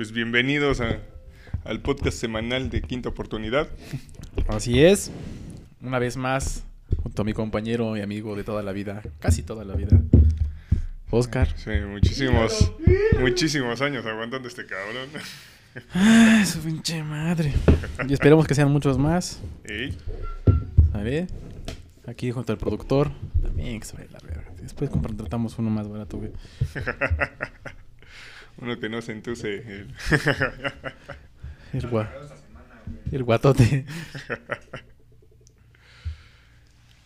pues bienvenidos a- al podcast semanal de Quinta Oportunidad. Así es. Una vez más, junto a mi compañero y amigo de toda la vida, casi toda la vida, Oscar. Sí, muchísimos, muchísimos años aguantando este cabrón. Ay, su pinche madre. Y esperemos que sean muchos más. Ey, A ver. Aquí junto al productor. También vaya la verga. Después contratamos uno más barato, güey. uno que no se entuse. el- El, gua... el guatote.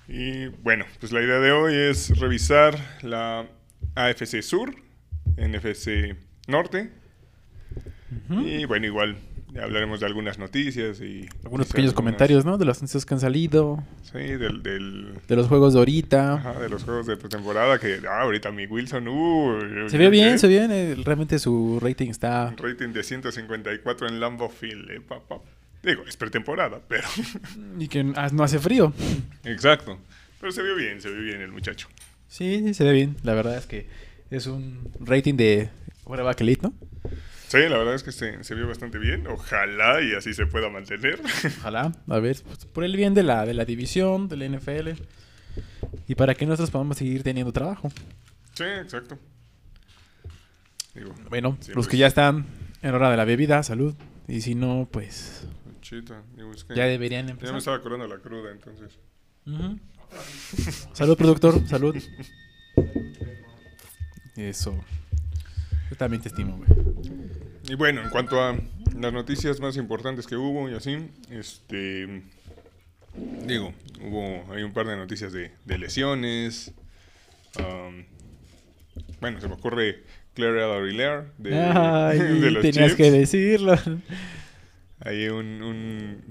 Y bueno, pues la idea de hoy es revisar la AFC Sur, NFC Norte. Ujú. Y bueno, igual hablaremos de algunas noticias y... Algunos pequeños algunas- comentarios, ¿no? De las noticias que han salido. Sí, del... del De los juegos de ahorita. ajá, de los juegos de pretemporada que... Ah, ahorita mi Wilson... Uh, Se ve bien, se ve bien. eh, Realmente su rating está... Un rating de 154 en Lambeau Field, eh, pa, pa. Digo, es pretemporada, pero... Y que ah, no hace frío. Exacto. Pero se vio bien, se vio bien el muchacho. Sí, sí, se ve bien. La verdad es que es un rating de quarterback elite, ¿no? Sí, la verdad es que se, se vio bastante bien. Ojalá y así se pueda mantener. Ojalá, a ver, pues, por el bien de la, de la división, de la NFL. Y para que nosotros podamos seguir teniendo trabajo. sí, exacto. Digo, Bueno, sí, los pues, que ya están en hora de la bebida, salud. Y si no, pues chita, digo, es que ya deberían ya me empezar. estaba curando la cruda, entonces. Ujú. Salud, productor, salud. Eso. Yo también te estimo, güey. Y bueno, en cuanto a las noticias más importantes que hubo y así, este. Digo, hubo. Hay un par de noticias de, de lesiones. am, bueno, se me ocurre Claire Aguilar de, Ay, de los tenías que decirlo. Hay un. Un.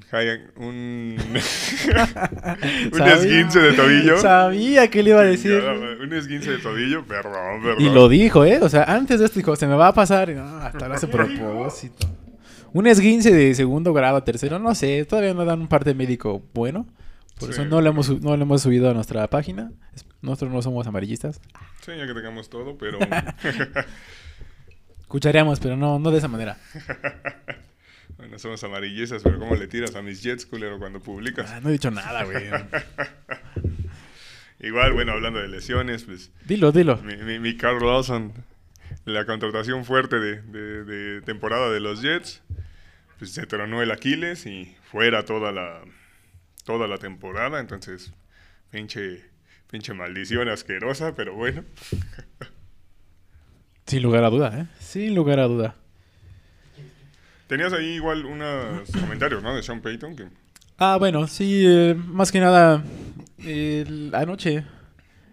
un, un esguince de tobillo. Sabía que le iba a decir. Un esguince de tobillo, perdón, perdón. Y lo dijo, ¿eh? O sea, antes de esto dijo, se me va a pasar. Y no, hasta lo hace propósito. Un esguince de segundo grado, tercero, no sé. Todavía no dan un parte médico bueno. Por Sí. eso no lo, hemos, no lo hemos subido a nuestra página. Nosotros no somos amarillistas. Sí, ya que tengamos todo, pero. Escucharíamos, pero no, no de esa manera. Bueno, somos amarillesas, pero ¿cómo le tiras a mis Jets, culero, cuando publicas? Ah, no he dicho nada, güey. Igual, bueno, hablando de lesiones, pues. Dilo, dilo. Mi, mi, mi Carl Lawson, la contratación fuerte de, de- de temporada de los Jets, pues se tronó el Aquiles y fuera toda la, toda la temporada. Entonces, pinche, pinche maldición asquerosa, pero bueno. Sin lugar a duda, ¿eh? Sin lugar a duda. Tenías ahí igual unos comentarios, ¿no? De Sean Payton, que Ah, bueno, sí, eh, más que nada, el- anoche,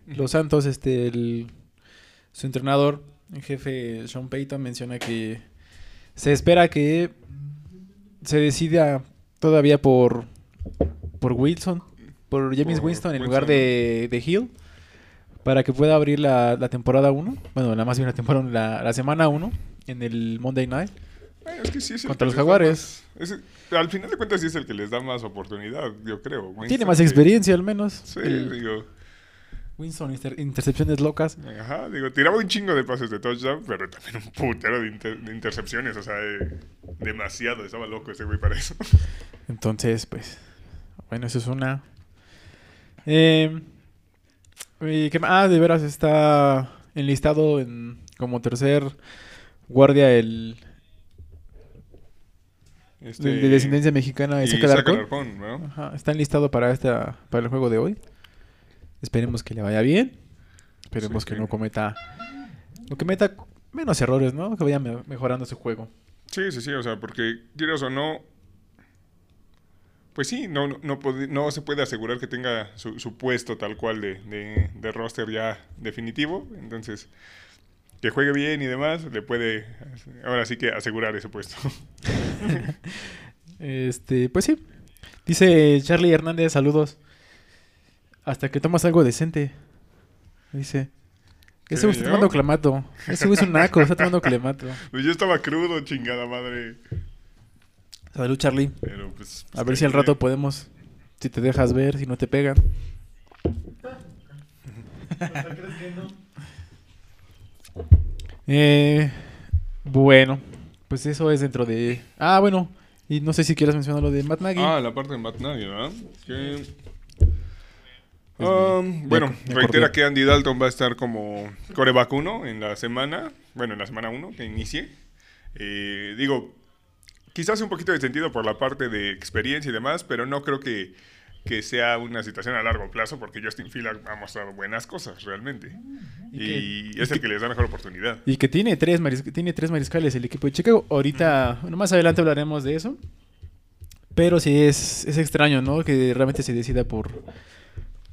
los Santos, este, el- su entrenador, el jefe Sean Payton, menciona que se espera que se decida todavía por, por Wilson, por James Por Winston en Winston, lugar de, de Hill, para que pueda abrir la, la temporada 1, bueno, la más bien la temporada, la, la semana 1 en el Monday Night. Bueno, es que sí es el Contra los Jaguares. más- es- al final de cuentas sí es el que les da más oportunidad, yo creo. Tiene más que- experiencia al menos. Sí, El digo. Winston, inter- intercepciones locas. Ajá, digo, tiraba un chingo de pases de touchdown, pero también un putero de, inter- de intercepciones, o sea, eh, demasiado, estaba loco ese güey para eso. Entonces, pues, bueno, eso es una. Eh, ¿y qué más? Ah, de veras está enlistado en, como tercer guardia el, Este, de descendencia mexicana, y Alarcón. Alarcón, ¿no? Ajá, está enlistado para esta para el juego de hoy. Esperemos que le vaya bien. Esperemos Sí, que no cometa no cometa menos errores, ¿no? Que vaya me- mejorando su juego. Sí, sí, sí, o sea, porque quieras o no, pues sí, no, no, no, no se puede asegurar que tenga su, su puesto tal cual de, de, de roster ya definitivo, entonces que juegue bien y demás, le puede ahora sí que asegurar ese puesto. Este, pues sí. Dice Charlie Hernández, saludos. Hasta que tomas algo decente. Dice. Ese güey está tomando clamato. Ese güey es un naco, está tomando clamato. Pues yo estaba crudo, chingada madre. Salud, Charlie. Pero pues. A ver si al rato podemos. Si te dejas ver, si no te pegan. Eh, bueno, Pues eso es dentro de... Ah, bueno. Y no sé si quieres mencionar lo de Matt Nagy. Ah, la parte de Matt Nagy, ¿verdad? Que... Um, bueno, reitera que Andy Dalton va a estar como coreback 1 en la semana, bueno, en la semana 1 que inicie. Eh, digo, quizás un poquito de sentido por la parte de experiencia y demás, pero no creo que, que sea una situación a largo plazo porque Justin Field ha, ha mostrado buenas cosas realmente. Y Y, que- es y el que- que les da mejor oportunidad. Y que tiene tres, tiene tres mariscales el equipo de Chicago. Ahorita, bueno, más adelante hablaremos de eso. Pero sí es, es extraño, ¿no? Que realmente se decida por, por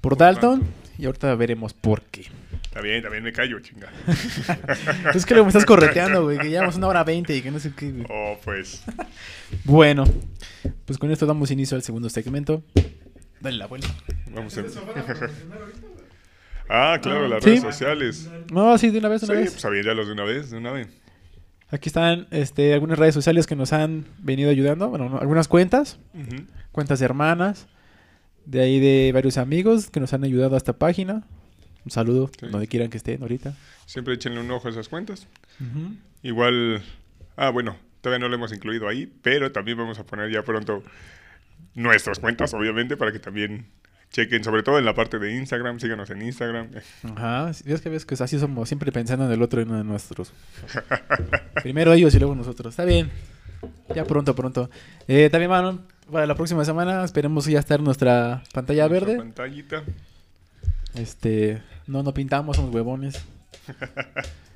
Por Dalton. Y ahorita veremos por qué. Está bien, también me callo, chinga. Es que me estás correteando, güey. Que llevamos una hora veinte y que no sé qué, güey. Oh, pues. Bueno, pues con esto damos inicio al segundo segmento. Dale la vuelta. Vamos a... ah, claro, las Sí. redes sociales. No, sí, de una vez, de Sí, una vez. pues aviéntalos de una vez, de una vez. Aquí están este, algunas redes sociales que nos han venido ayudando. Bueno, no, algunas cuentas. Cuentas de hermanas, de ahí de varios amigos que nos han ayudado a esta página. Un saludo, Sí. donde quieran que estén ahorita. Siempre échenle un ojo a esas cuentas. Igual, ah, bueno, todavía no lo hemos incluido ahí, pero también vamos a poner ya pronto nuestras cuentas, obviamente, para que también chequen, sobre todo en la parte de Instagram, síganos en Instagram. Ajá, ves que ves que así somos, siempre pensando en el otro y no en nosotros. Primero ellos y luego nosotros. Está bien. Ya pronto, pronto. Eh, también, mano, para la próxima semana esperemos ya estar nuestra pantalla Nuestra verde. Pantallita. Este, no, no pintamos, somos huevones.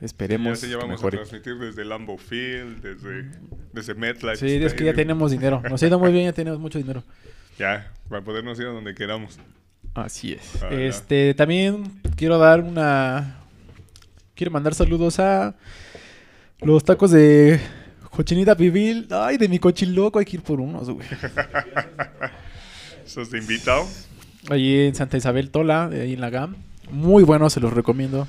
Esperemos ya, ya vamos mejore. a transmitir desde Lambeau Field, desde, desde MetLife. Sí, es que ya Stadium. tenemos dinero. Nos ha ido muy bien, ya tenemos mucho dinero. Ya, para podernos ir a donde queramos. Así es. Ah, ya. este, también quiero dar una. Quiero mandar saludos a los tacos de cochinita pibil. Ay, de mi cochiloco, hay que ir por unos, güey. ¿Sos de invitado? Allí en Santa Isabel Tola, ahí en la GAM. Muy bueno, se los recomiendo.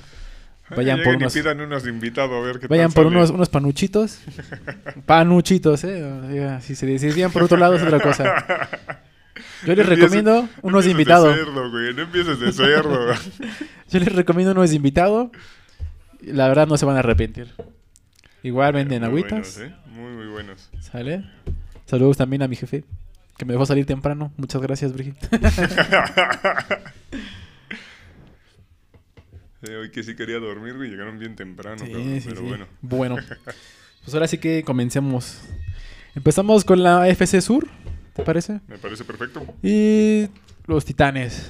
Vayan Ay, por y unos- pidan unos de invitado a ver qué Vayan por sale. unos, unos panuchitos. Panuchitos, eh. Si se decidían por otro lado es otra cosa. Yo les No empieces- recomiendo no unos de empieces invitado. cerdo, güey, no empieces de cerdo. Yo les recomiendo unos de invitado. La verdad no se van a arrepentir. Igual venden Muy agüitas. buenos, ¿eh? Muy, muy buenos. ¿Sale? Saludos también a mi jefe, que me dejó salir temprano. Muchas gracias, Brigitte. Sí, hoy que sí quería dormir, güey, llegaron bien temprano, Sí, cabrón, sí, pero sí. bueno. Bueno, pues ahora sí que comencemos. Empezamos con la FC Sur, ¿te parece? Me parece perfecto. Y los Titanes.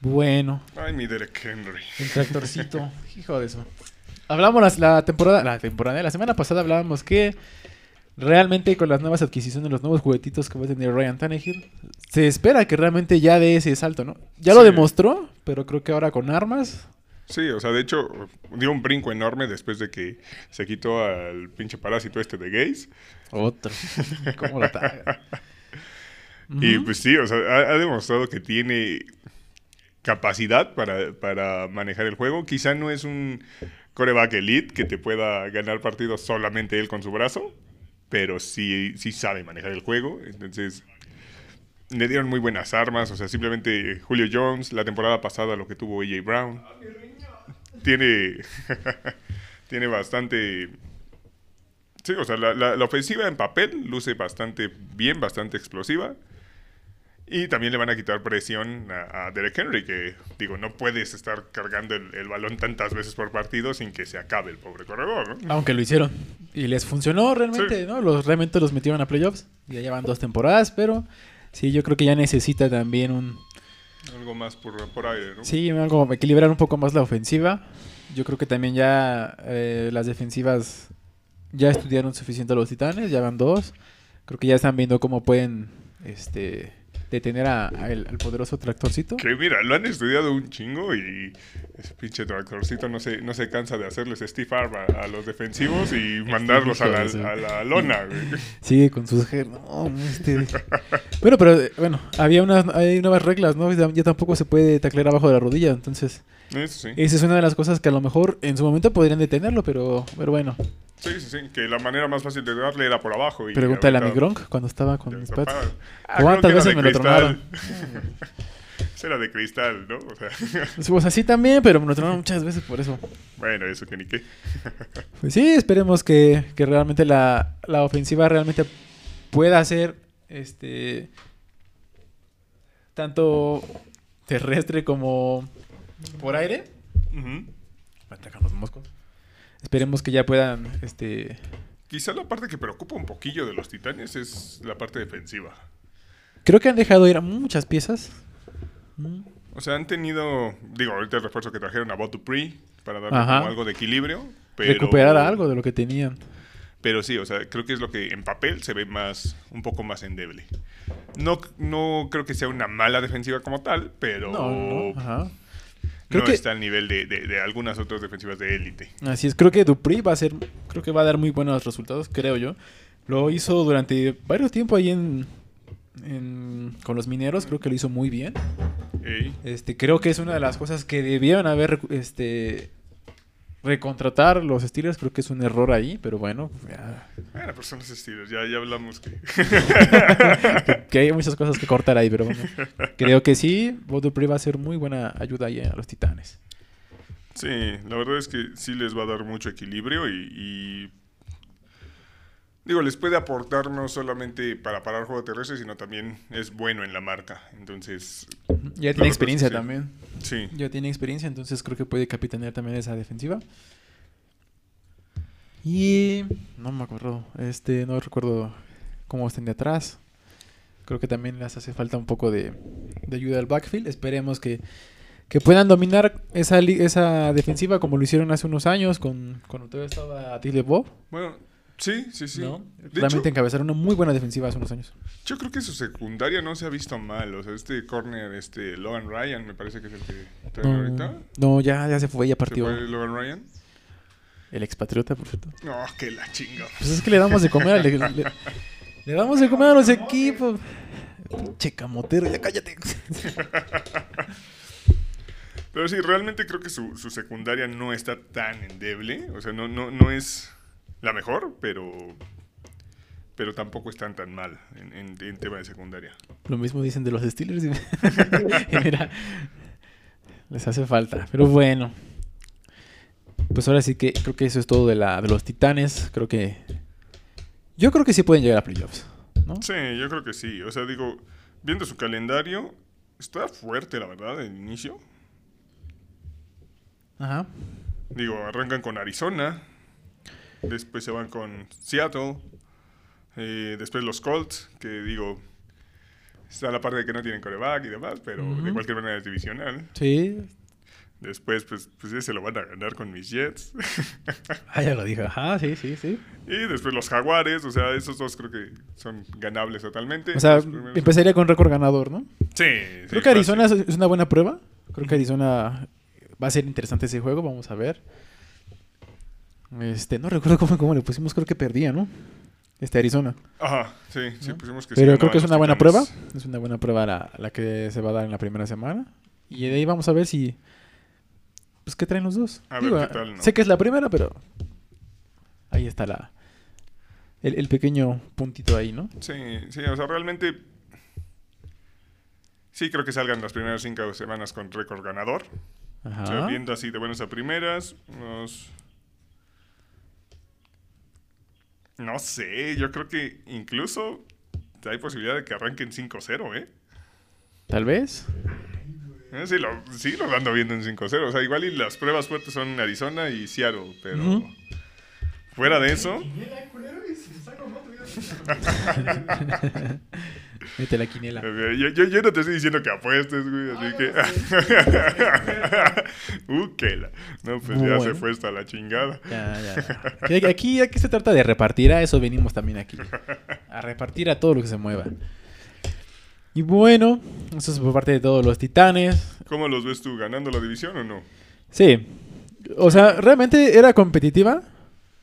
Bueno, Ay, mi Derek Henry. el tractorcito. Hijo de eso. Hablamos la temporada, la temporada, la semana pasada hablábamos que realmente con las nuevas adquisiciones, los nuevos juguetitos que va a tener Ryan Tannehill, se espera que realmente ya dé ese salto, ¿no? Ya lo Sí. demostró, pero creo que ahora con armas. Sí, o sea, de hecho, dio un brinco enorme después de que se quitó al pinche parásito este de gays. Otro. ¿Cómo lo? Y pues sí, o sea, ha, ha demostrado que tiene capacidad para, para manejar el juego. Quizá no es un coreback elite que te pueda ganar partidos solamente él con su brazo, pero sí, sí sabe manejar el juego. Entonces, le dieron muy buenas armas. O sea, simplemente Julio Jones, la temporada pasada lo que tuvo AJ Brown. Tiene, tiene bastante... Sí, o sea, la, la- la ofensiva en papel luce bastante bien, bastante explosiva. Y también le van a quitar presión a, a Derek Henry, que digo, no puedes estar cargando el, el balón tantas veces por partido sin que se acabe el pobre corredor, ¿no? Aunque lo hicieron. Y les funcionó realmente, Sí. ¿no? Los, realmente los metieron a playoffs. Ya llevan dos temporadas, pero sí, yo creo que ya necesita también un... Algo más por, por aire, ¿no? Sí, algo, equilibrar un poco más la ofensiva. Yo creo que también ya eh, las defensivas ya estudiaron suficiente a los titanes, ya van dos. Creo que ya están viendo cómo pueden este, detener a- a el- al poderoso tractorcito. Que mira, lo han estudiado un chingo y ese pinche tractorcito no se, no se cansa de hacerles Steve Arm a, a los defensivos y mandarlos a la, a la lona, güey. Sigue con sus... No, este... bueno, pero eh, bueno, había unas hay nuevas reglas, ¿no? Ya, ya tampoco se puede taclear abajo de la rodilla, entonces Eso sí. esa es una de las cosas que a lo mejor en su momento podrían detenerlo, pero, pero bueno. Sí, sí, sí. Que la manera más fácil de darle era por abajo. Y Pregúntale a mi Gronk cuando estaba con mis pads. pa- Ah, ¿Cuántas veces me lo tronaron? cristal. Era de cristal, ¿no? O sea, Pues así también, pero me lo tronaron muchas veces por eso. bueno, eso que ni qué. Pues sí, esperemos que, que realmente la, la ofensiva realmente pueda ser este tanto terrestre como por aire. Ujú. Atacan los moscos. Esperemos que ya puedan este Quizá la parte que preocupa un poquillo de los titanes es la parte defensiva. creo que han dejado ir a muchas piezas. Mm. O sea, han tenido, digo, ahorita el refuerzo que trajeron a Bob Dupree para darle como algo de equilibrio. Pero, Recuperar algo de lo que tenían. Pero sí, o sea, creo que es lo que en papel se ve más, un poco más endeble. No, no creo que sea una mala defensiva como tal, pero no, ajá. Creo que está al nivel de, de- de algunas otras defensivas de élite. Así es, creo que Dupri va a ser, creo que va a dar muy buenos resultados, creo yo. Lo hizo durante varios tiempo ahí en, en- con los mineros, creo que lo hizo muy bien. Ey, Este, creo que es una de las cosas que debieron haber este recontratar los Steelers, creo que es un error ahí, pero bueno, ya- Bueno, pues son los estilos, ya, ya hablamos que... que, que hay muchas cosas que cortar ahí, pero bueno, creo que sí, Bob va a ser muy buena ayuda ahí a los Titanes. Sí, la verdad es que sí les va a dar mucho equilibrio y, y- Digo, les puede aportar no solamente para parar juego terrestre, sino también es bueno en la marca. Entonces, Ya tiene experiencia sí. también. Sí. Ya tiene experiencia, entonces creo que puede capitanear también esa defensiva. Y no me acuerdo, este, no recuerdo cómo estén de atrás. Creo que también les hace falta un poco de, de ayuda al backfield. Esperemos que, que puedan dominar esa, esa defensiva como lo hicieron hace unos años con, cuando todavía estaba Dile Bob. Bueno, sí, sí, sí. ¿no? Realmente hecho, encabezaron una muy buena defensiva hace unos años. yo creo que su secundaria no se ha visto mal. O sea, este corner, este Logan Ryan, me parece que es el que traen ahorita. no, ya, ya se fue, ya ¿Se partió. fue Logan Ryan? El expatriota, por cierto. No, que la chinga. Pues es que le damos de comer, le, le- le damos de comer a los equipos. Pinche camotero, ya cállate. Pero sí, realmente creo que su, su secundaria no está tan endeble. O sea, no, no, no es la mejor, pero pero tampoco están tan mal en, en- en tema de secundaria. Lo mismo dicen de los Steelers. y- y mira, les hace falta. Pero bueno. Pues ahora sí que creo que eso es todo de, la, de los titanes. Creo que. Yo creo que sí pueden llegar a playoffs. ¿no? Sí, yo creo que sí. O sea, digo, viendo su calendario, está fuerte, la verdad, el inicio. Ajá. Digo, arrancan con Arizona, después se van con Seattle, eh, después los Colts, que digo, está la parte de que no tienen coreback y demás, pero de cualquier manera es divisional. Sí. Después, pues, pues ese lo van a ganar con mis Jets. Ah, ya lo dije. Ajá, sí, sí, sí. y después los Jaguares, o sea, esos dos creo que son ganables totalmente. O sea, empezaría con récord ganador, ¿no? Sí, Creo sí, que Arizona fácil. es una buena prueba. Creo que Arizona va a ser interesante ese juego. Vamos a ver. Este, no recuerdo cómo, cómo le pusimos. Creo que perdía, ¿no? Este Arizona. Ajá, sí, sí, pusimos que Pero creo que es una buena prueba. Es una buena prueba la, la que se va a dar en la primera semana. Y de ahí vamos a ver si. Pues qué traen los dos. A ver qué tal, ¿no? Sé que es la primera, pero. Ahí está la. El, el pequeño puntito ahí, ¿no? Sí, sí, o sea, realmente. Sí, creo que salgan las primeras cinco semanas con récord ganador. Ajá. O sea, viendo así de buenas a primeras, unos. No sé, yo creo que incluso hay posibilidad de que arranquen 5-0, ¿eh? Tal vez. Eh, Sí lo, sí lo ando viendo en 5-0. O sea, igual y las pruebas fuertes son Arizona y Seattle, pero Ujú. fuera de eso, Mete la quiniela. eh, yo, yo, yo no te estoy diciendo que apuestes, güey, así que... uh, que la... No, pues ya se fue hasta la chingada. Ya, ya, Aquí, aquí se trata de repartir, a eso venimos también aquí. A repartir a todo lo que se mueva. Y bueno, eso es por parte de todos los titanes. ¿Cómo los ves tú? ¿Ganando la división o no? Sí. O sea, realmente era competitiva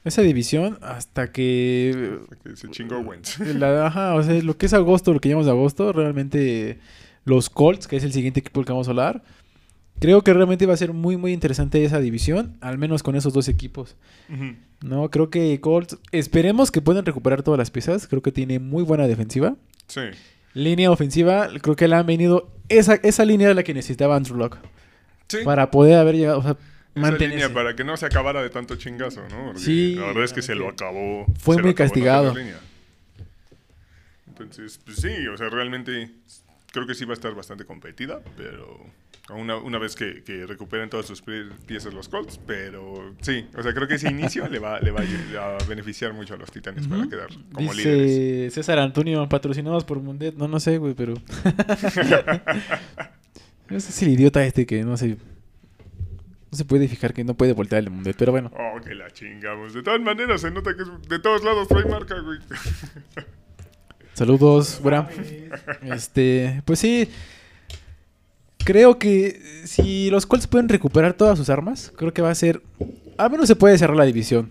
esa división hasta que Que se chingó Wentz. la, ajá, o sea, lo que es agosto, lo que llamamos agosto, realmente los Colts, que es el siguiente equipo del que vamos a hablar, creo que realmente va a ser muy muy interesante esa división, al menos con esos dos equipos. No, creo que Colts, esperemos que puedan recuperar todas las piezas. Creo que tiene muy buena defensiva. Sí. Línea ofensiva, creo que la han venido esa, esa línea era la que necesitaba Andrew Locke. Sí. Para poder haber llegado, o sea, Esa mantenerse. línea para que no se acabara de tanto chingazo, ¿no? Porque Sí, La verdad es que se lo acabó. fue muy acabó castigado. Entonces, pues sí, o sea, realmente creo que sí va a estar bastante competida, pero una, una vez que, que recuperen todas sus pie- piezas los Colts, pero sí, o sea, creo que ese inicio le va, le va a beneficiar mucho a los Titanes para quedar como Dice líderes. César Antonio, patrocinados por Mundet. No, no sé, güey, pero. no sé si el idiota este que no se. No se puede fijar que no puede voltear el Mundet, pero bueno. Oh, que la chingamos. De todas maneras, se nota que de todos lados trae marca, güey. Saludos, güera. Este, pues sí. Creo que si los Colts pueden recuperar todas sus armas, creo que va a ser. Al menos se puede cerrar la división.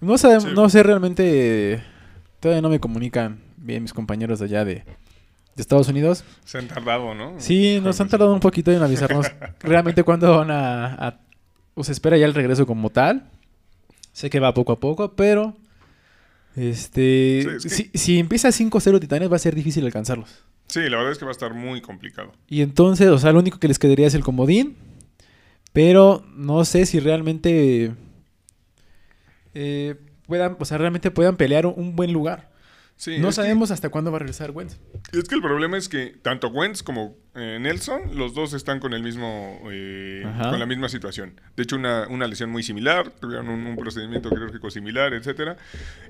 No, sabemos, Sí. no sé realmente. Todavía no me comunican bien mis compañeros de allá de, de Estados Unidos. Se han tardado, ¿no? Sí, nos han tardado un poquito en avisarnos realmente cuándo van a, a- O se espera ya el regreso como tal. Sé que va poco a poco, pero. Este. Sí, es que- si, si empieza 5-0 Titanes, va a ser difícil alcanzarlos. Sí, la verdad es que va a estar muy complicado. Y entonces, o sea, lo único que les quedaría es el comodín. Pero no sé si realmente. eh, puedan, o sea, realmente puedan pelear un, un buen lugar. Sí, no que- sabemos hasta cuándo va a regresar Wentz. Es que el problema es que tanto Wentz como eh, Nelson, los dos están con el mismo, eh, con la misma situación. De hecho, una, una lesión muy similar, tuvieron un, un procedimiento quirúrgico similar, etcétera.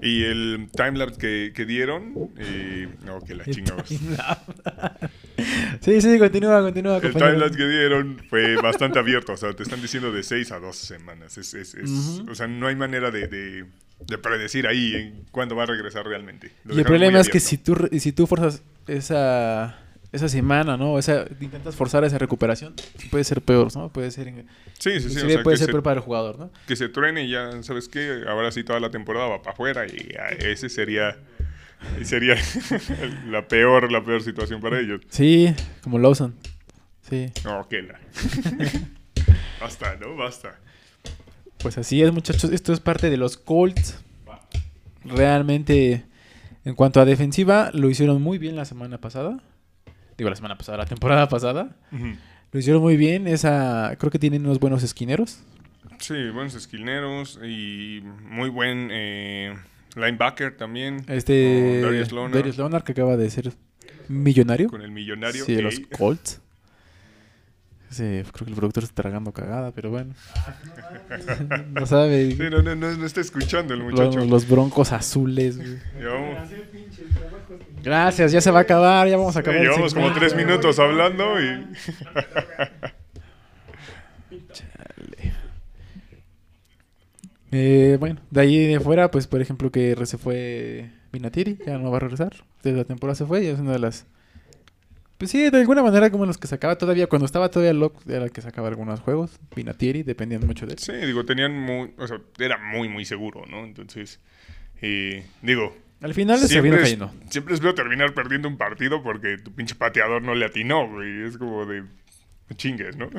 Y el timelapse que, que dieron, eh, no, que la chingamos. sí, sí, continúa, continúa. El timelapse que dieron fue bastante abierto, o sea, te están diciendo de 6 a 12 semanas. Es, es- es-. O sea, no hay manera de, de- de predecir ahí en cuándo va a regresar realmente. Lo Y el problema es que si tú, si tú forzas esa, esa semana, ¿no? Esa, intentas forzar esa recuperación, puede ser peor, ¿no? Puede ser, Sí, sí, sí. o inclusive sea, puede ser se- peor para el jugador, ¿no? que se truene y ya, ¿sabes qué? Ahora sí toda la temporada va para afuera y ese sería sería la peor la peor situación para ellos. Sí, como Lawson. Sí, No, que la. Basta, ¿no? Basta. Pues así es, muchachos. Esto es parte de los Colts. Realmente, en cuanto a defensiva, lo hicieron muy bien la semana pasada. Digo, la semana pasada, la temporada pasada. Lo hicieron muy bien. Esa, creo que tienen unos buenos esquineros. Sí, buenos esquineros y muy buen eh, linebacker también. Este Darius Leonard, Darius que acaba de ser millonario. con el millonario. Sí, de los. Colts. Sí, creo que el productor está tragando cagada, pero bueno. no sabe. Sí, no, no, no, no está escuchando el muchacho. los broncos azules. güey. Gracias, ya se va a acabar, ya vamos a sí, acabar. el llevamos como tres minutos hablando y... Eh, bueno, de ahí de fuera, pues por ejemplo que se fue Vinatieri, ya no va a regresar. Desde la temporada se fue, ya es una de las... Pues sí, de alguna manera como los que sacaba todavía, cuando estaba todavía Locke, era el que sacaba algunos juegos. Vinatieri, dependían mucho de él. Sí, digo, tenían muy... O sea, era muy, muy seguro, ¿no? Entonces, eh, digo... Al final se vino es- siempre les veo terminar perdiendo un partido porque tu pinche pateador no le atinó, güey. Es como de chingues, ¿no?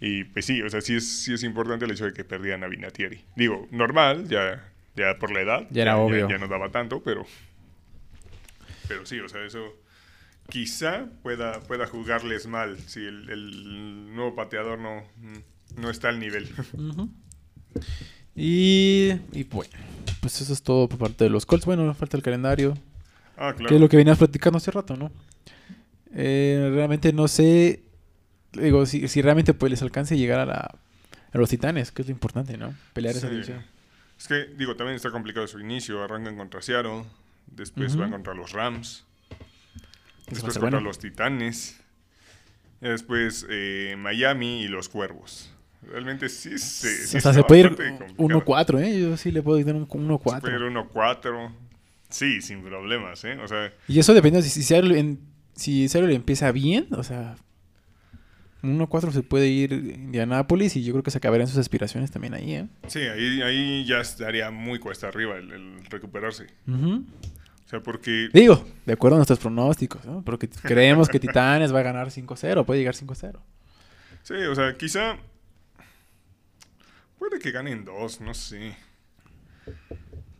Y pues sí, o sea, sí es, sí es importante el hecho de que perdían a Vinatieri. Digo, normal, ya, ya por la edad. Ya era obvio. Ya, no daba tanto, pero... Pero sí, o sea, eso quizá pueda, pueda jugarles mal si el, el nuevo pateador no, no está al nivel. Y, y bueno, pues eso es todo por parte de los Colts. Bueno, falta el calendario, Ah, claro. que es lo que venías platicando hace rato, ¿no? Eh, realmente no sé, digo, si, si realmente pues les alcance llegar a, la, a los titanes, que es lo importante, ¿no? Pelear esa división. Es que, digo, también está complicado su inicio. Arrancan contra Seattle, después van contra los Rams, después contra bueno. los Titanes, y después eh, Miami y los Cuervos. Realmente sí, se, sí o sea, se puede ir bastante complicado. 1-4, ¿eh? Yo sí le puedo dar un Se puede 1-4. ir 1-4. Sí, sin problemas, ¿eh? O sea, Y eso depende si, si Seattle, en- si Seattle empieza bien, o sea, 1-4 se puede ir Indianápolis y yo creo que se acabarán sus aspiraciones también ahí, ¿eh? sí, ahí, ahí ya estaría muy cuesta arriba el, el recuperarse. Ujú. O sea, porque Digo, de acuerdo a nuestros pronósticos, ¿no? Porque creemos que Titanes va a ganar 5-0, puede llegar 5-0. Sí, o sea, quizá. Puede que ganen dos, no sé.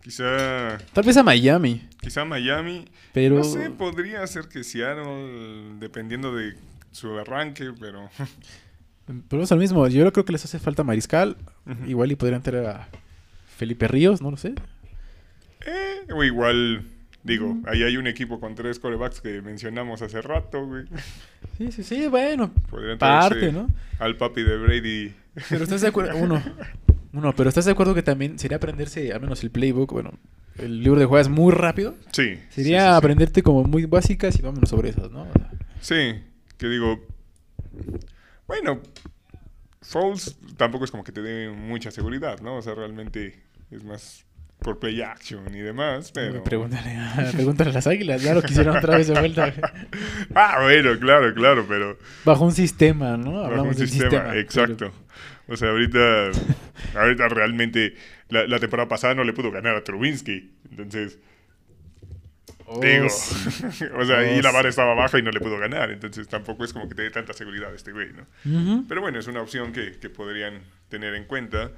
Quizá. Tal vez a Miami, Quizá Miami. pero... No sé, podría ser que Seattle, dependiendo de su arranque, pero... Pero es lo mismo. Yo creo que les hace falta mariscal. Igual y podrían tener a Felipe Ríos, no lo sé. Eh, o igual, digo, ahí hay un equipo con tres corebacks que mencionamos hace rato, güey. Sí, sí, sí, bueno. Podrían Parte, ¿no? Al papi de Brady. Pero estás de acuerdo, uno, uno, pero estás de acuerdo que también sería aprenderse, al menos el playbook, bueno, el libro de jugadas muy rápido. Sí. Sería sí, sí, sí. aprenderte como muy básicas y vámonos sobre esas, ¿no? O sea, Sí, que digo, bueno, Foles tampoco es como que te dé mucha seguridad, ¿no? O sea, realmente es más por play action y demás, pero... Pregúntale, a- pregúntale a las águilas, ya lo quisieron otra vez de vuelta. Ah, bueno, claro, claro, pero Bajo un sistema, ¿no? bajo Hablamos un del sistema, sistema. exacto. O sea, ahorita, ahorita realmente la, la temporada pasada no le pudo ganar a Trubinsky, entonces... Oh, Digo, sí. o sea, Oh, y la vara estaba baja y no le pudo ganar, entonces tampoco es como que te dé tanta seguridad este güey, ¿no? Ujú. Pero bueno, es una opción que, que podrían tener en cuenta,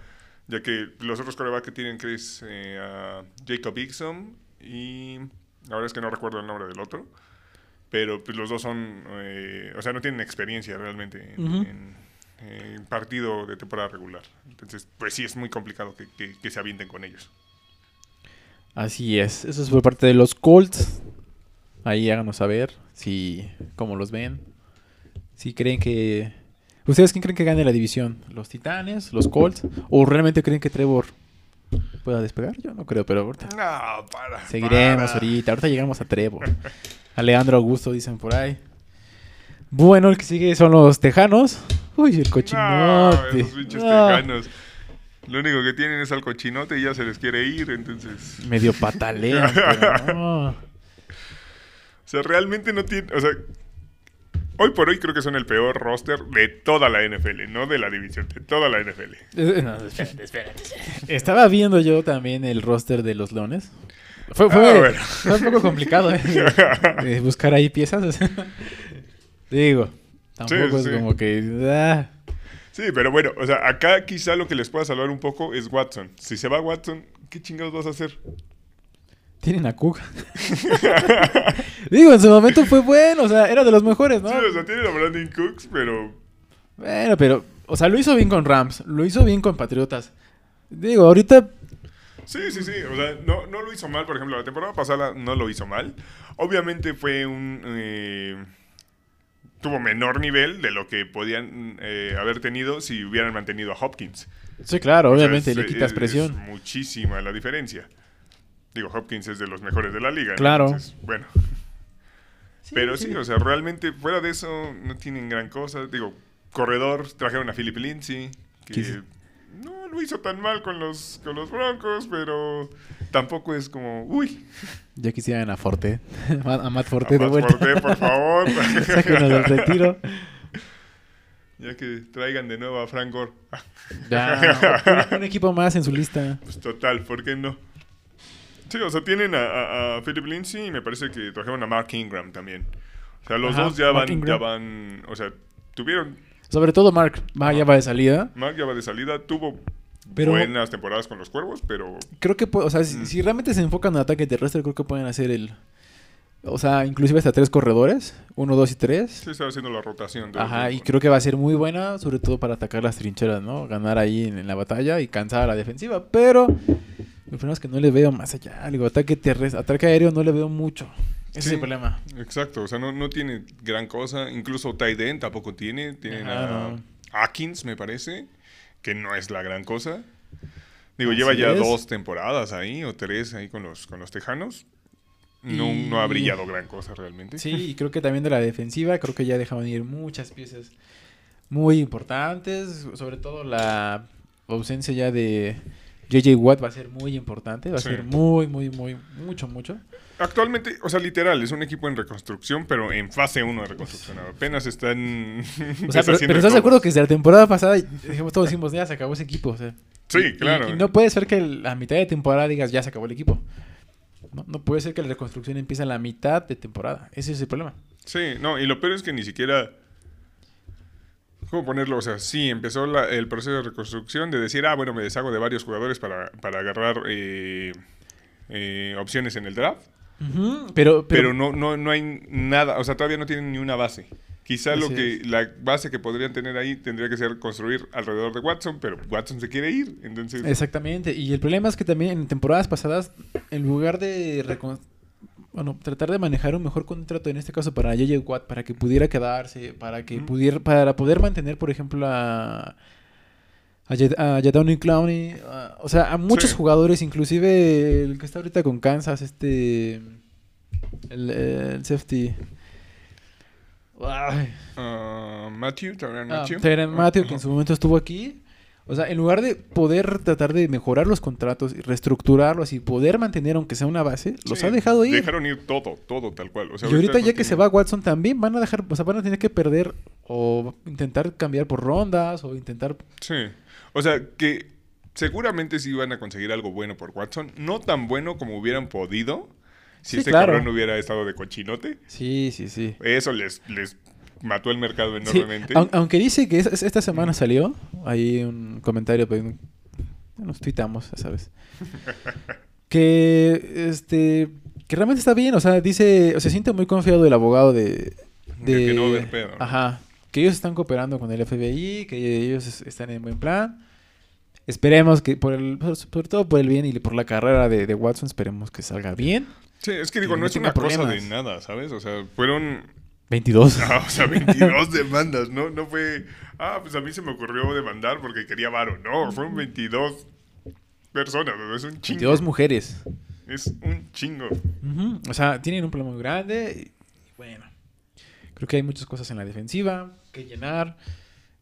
ya que los otros corebacks que tienen es eh, a Jacob Eason y ahora es que no recuerdo el nombre del otro, pero pues los dos son, eh, o sea, no tienen experiencia realmente en, Ujú. en- en partido de temporada regular. Entonces, pues sí, es muy complicado que, que- que se avienten con ellos. Así es. Eso es por parte de los Colts. Ahí háganos saber si cómo los ven. Si creen que ¿Ustedes quién creen que gane la división? ¿Los Titanes? ¿Los Colts? ¿O realmente creen que Trevor pueda despegar? Yo no creo, pero ahorita No, para. seguiremos para. ahorita. Ahorita llegamos a Trevor. A Leandro Augusto dicen por ahí. Bueno, el que sigue son los Tejanos. Uy, el No, cochinote. esos pinches No. tejanos. Lo único que tienen es al cochinote y ya se les quiere ir, entonces... Medio patalean, pero no. O sea, realmente no tiene. O sea, hoy por hoy creo que son el peor roster de toda la NFL, no de la división, de toda la NFL. Eh, no, espérate, espérate. Estaba viendo yo también el roster de los Leones. Fue, fue- Ah, bueno. fue un poco complicado ¿eh? buscar ahí piezas. Digo, tampoco es sí. como que... ah, Sí, pero bueno, o sea, acá quizá lo que les pueda salvar un poco es Watson. Si se va Watson, ¿qué chingados vas a hacer? Tienen a Cook. Digo, en su momento fue bueno, o sea, era de los mejores, ¿no? Sí, o sea, tienen a Brandon Cooks, pero. Bueno, pero, o sea, lo hizo bien con Rams, lo hizo bien con Patriotas. Digo, ahorita Sí, sí, sí. O sea, no, no lo hizo mal, por ejemplo, la temporada pasada no lo hizo mal. Obviamente fue un. eh, tuvo menor nivel de lo que podían eh, haber tenido si hubieran mantenido a Hopkins. Sí, claro, O sea, obviamente es- le quitas es- presión. Es muchísima la diferencia. Digo, Hopkins es de los mejores de la liga. Claro. Entonces, bueno. Pero sí, o sea, realmente fuera de eso no tienen gran cosa. Digo, corredor, trajeron a Philip Lindsay, ¿Qué que no lo hizo tan mal con los, con los Broncos, pero tampoco es como, uy, Ya quisieran a Forte, a Matt Forte de Matt vuelta. Forte, por favor. Sáquenos del retiro. ya que traigan de nuevo a Frank Gore. Ya, un, un equipo más en su lista. Pues total, ¿por qué no? Sí, o sea, tienen a, a- a Philip Lindsay y me parece que trajeron a Mark Ingram también. O sea, los Ajá, dos ya Mark van, ya van, o sea, tuvieron, Sobre todo Mark, va, ya va de salida. Mark ya va de salida, tuvo Pero- buenas temporadas con los Cuervos, pero Creo que, o sea, si, Mm. si realmente se enfocan en ataque terrestre, creo que pueden hacer el... O sea, inclusive hasta tres corredores. Uno, dos y tres. sí estaba haciendo la rotación. de Ajá, y creo que va a ser muy buena, sobre todo para atacar las trincheras, ¿no? Ganar ahí en, en la batalla y cansar a la defensiva. Pero el problema es que no le veo más allá. Digo, ataque terrestre, ataque aéreo no le veo mucho. Ese es el problema. Exacto, o sea, no, no tiene gran cosa. Incluso End tampoco tiene. Tienen a. Atkins, me parece, que no es la gran cosa. Digo, lleva ya es. dos temporadas ahí, o tres ahí con los, con los Tejanos. No, Y- no ha brillado gran cosa realmente. Sí, y creo que también de la defensiva, creo que ya dejaron ir muchas piezas muy importantes. Sobre todo la ausencia ya de JJ Watt va a ser muy importante. Va a ser muy, muy, muy, mucho, mucho. Actualmente, o sea, literal, es un equipo en reconstrucción, pero en fase 1 de reconstrucción. Apenas están. O sea, pero, pero estás de acuerdo que desde la temporada pasada dijimos, todos decimos, ya se acabó ese equipo. o sea. Sí, Y- claro. Y, no puede ser que a mitad de temporada digas, ya se acabó el equipo. No, no puede ser que la reconstrucción empiece a la mitad de temporada. Ese es el problema. Sí, no, y lo peor es que ni siquiera. ¿Cómo ponerlo? O sea, sí, empezó la- el proceso de reconstrucción de decir, ah, bueno, me deshago de varios jugadores para, para agarrar eh, eh, opciones en el draft. Pero, pero, Pero, no, no, no hay nada, o sea, todavía no tienen ni una base. Quizá lo que es. la base que podrían tener ahí tendría que ser construir alrededor de Watson, pero Watson se quiere ir, entonces Exactamente. Y el problema es que también en temporadas pasadas, en lugar de recon- bueno, tratar de manejar un mejor contrato, en este caso para JJ Watt, para que pudiera quedarse, para que pudiera, para poder mantener, por ejemplo, a a, Jadaunian Clowney, a- o sea, a muchos Sí. jugadores, inclusive el que está ahorita con Kansas, este, el, el safety. Ah, Matthew, Ah, Matthew. Tyrann Matthew, que en su momento estuvo aquí. O sea, en lugar de poder tratar de mejorar los contratos y reestructurarlos y poder mantener, aunque sea una base, los ha dejado ir. Dejaron ir todo, todo tal cual. O sea, y ahorita ya que se va Watson también van a dejar, o sea, van a tener que perder o intentar cambiar por rondas o intentar... Sí. O sea, que seguramente sí van a conseguir algo bueno por Watson. No tan bueno como hubieran podido si Sí, este claro. cabrón hubiera estado de cochinote. Sí, sí, sí. Eso les, les mató el mercado Sí, enormemente. aun- aunque dice que es- es- esta semana salió ahí un comentario, pues, nos tuitamos, sabes. que este que realmente está bien, o sea, dice, o se siente muy confiado el abogado de, De de que no haber pedo, ¿no? Ajá, que ellos están cooperando con el FBI, que ellos es- están en buen plan. Esperemos que por el sobre todo por el bien y por la carrera de, de Watson, esperemos que salga bien. Sí, es que digo, no es una cosa de problemas. nada, ¿sabes? O sea, fueron 22. Ah, o sea, 22 demandas, ¿no? No fue, ah, pues a mí se me ocurrió demandar porque quería varo. No, fueron 22 personas, o sea, es un chingo. 22 mujeres. Es un chingo. O sea, tienen un problema muy grande. Y, bueno, creo que hay muchas cosas en la defensiva que llenar.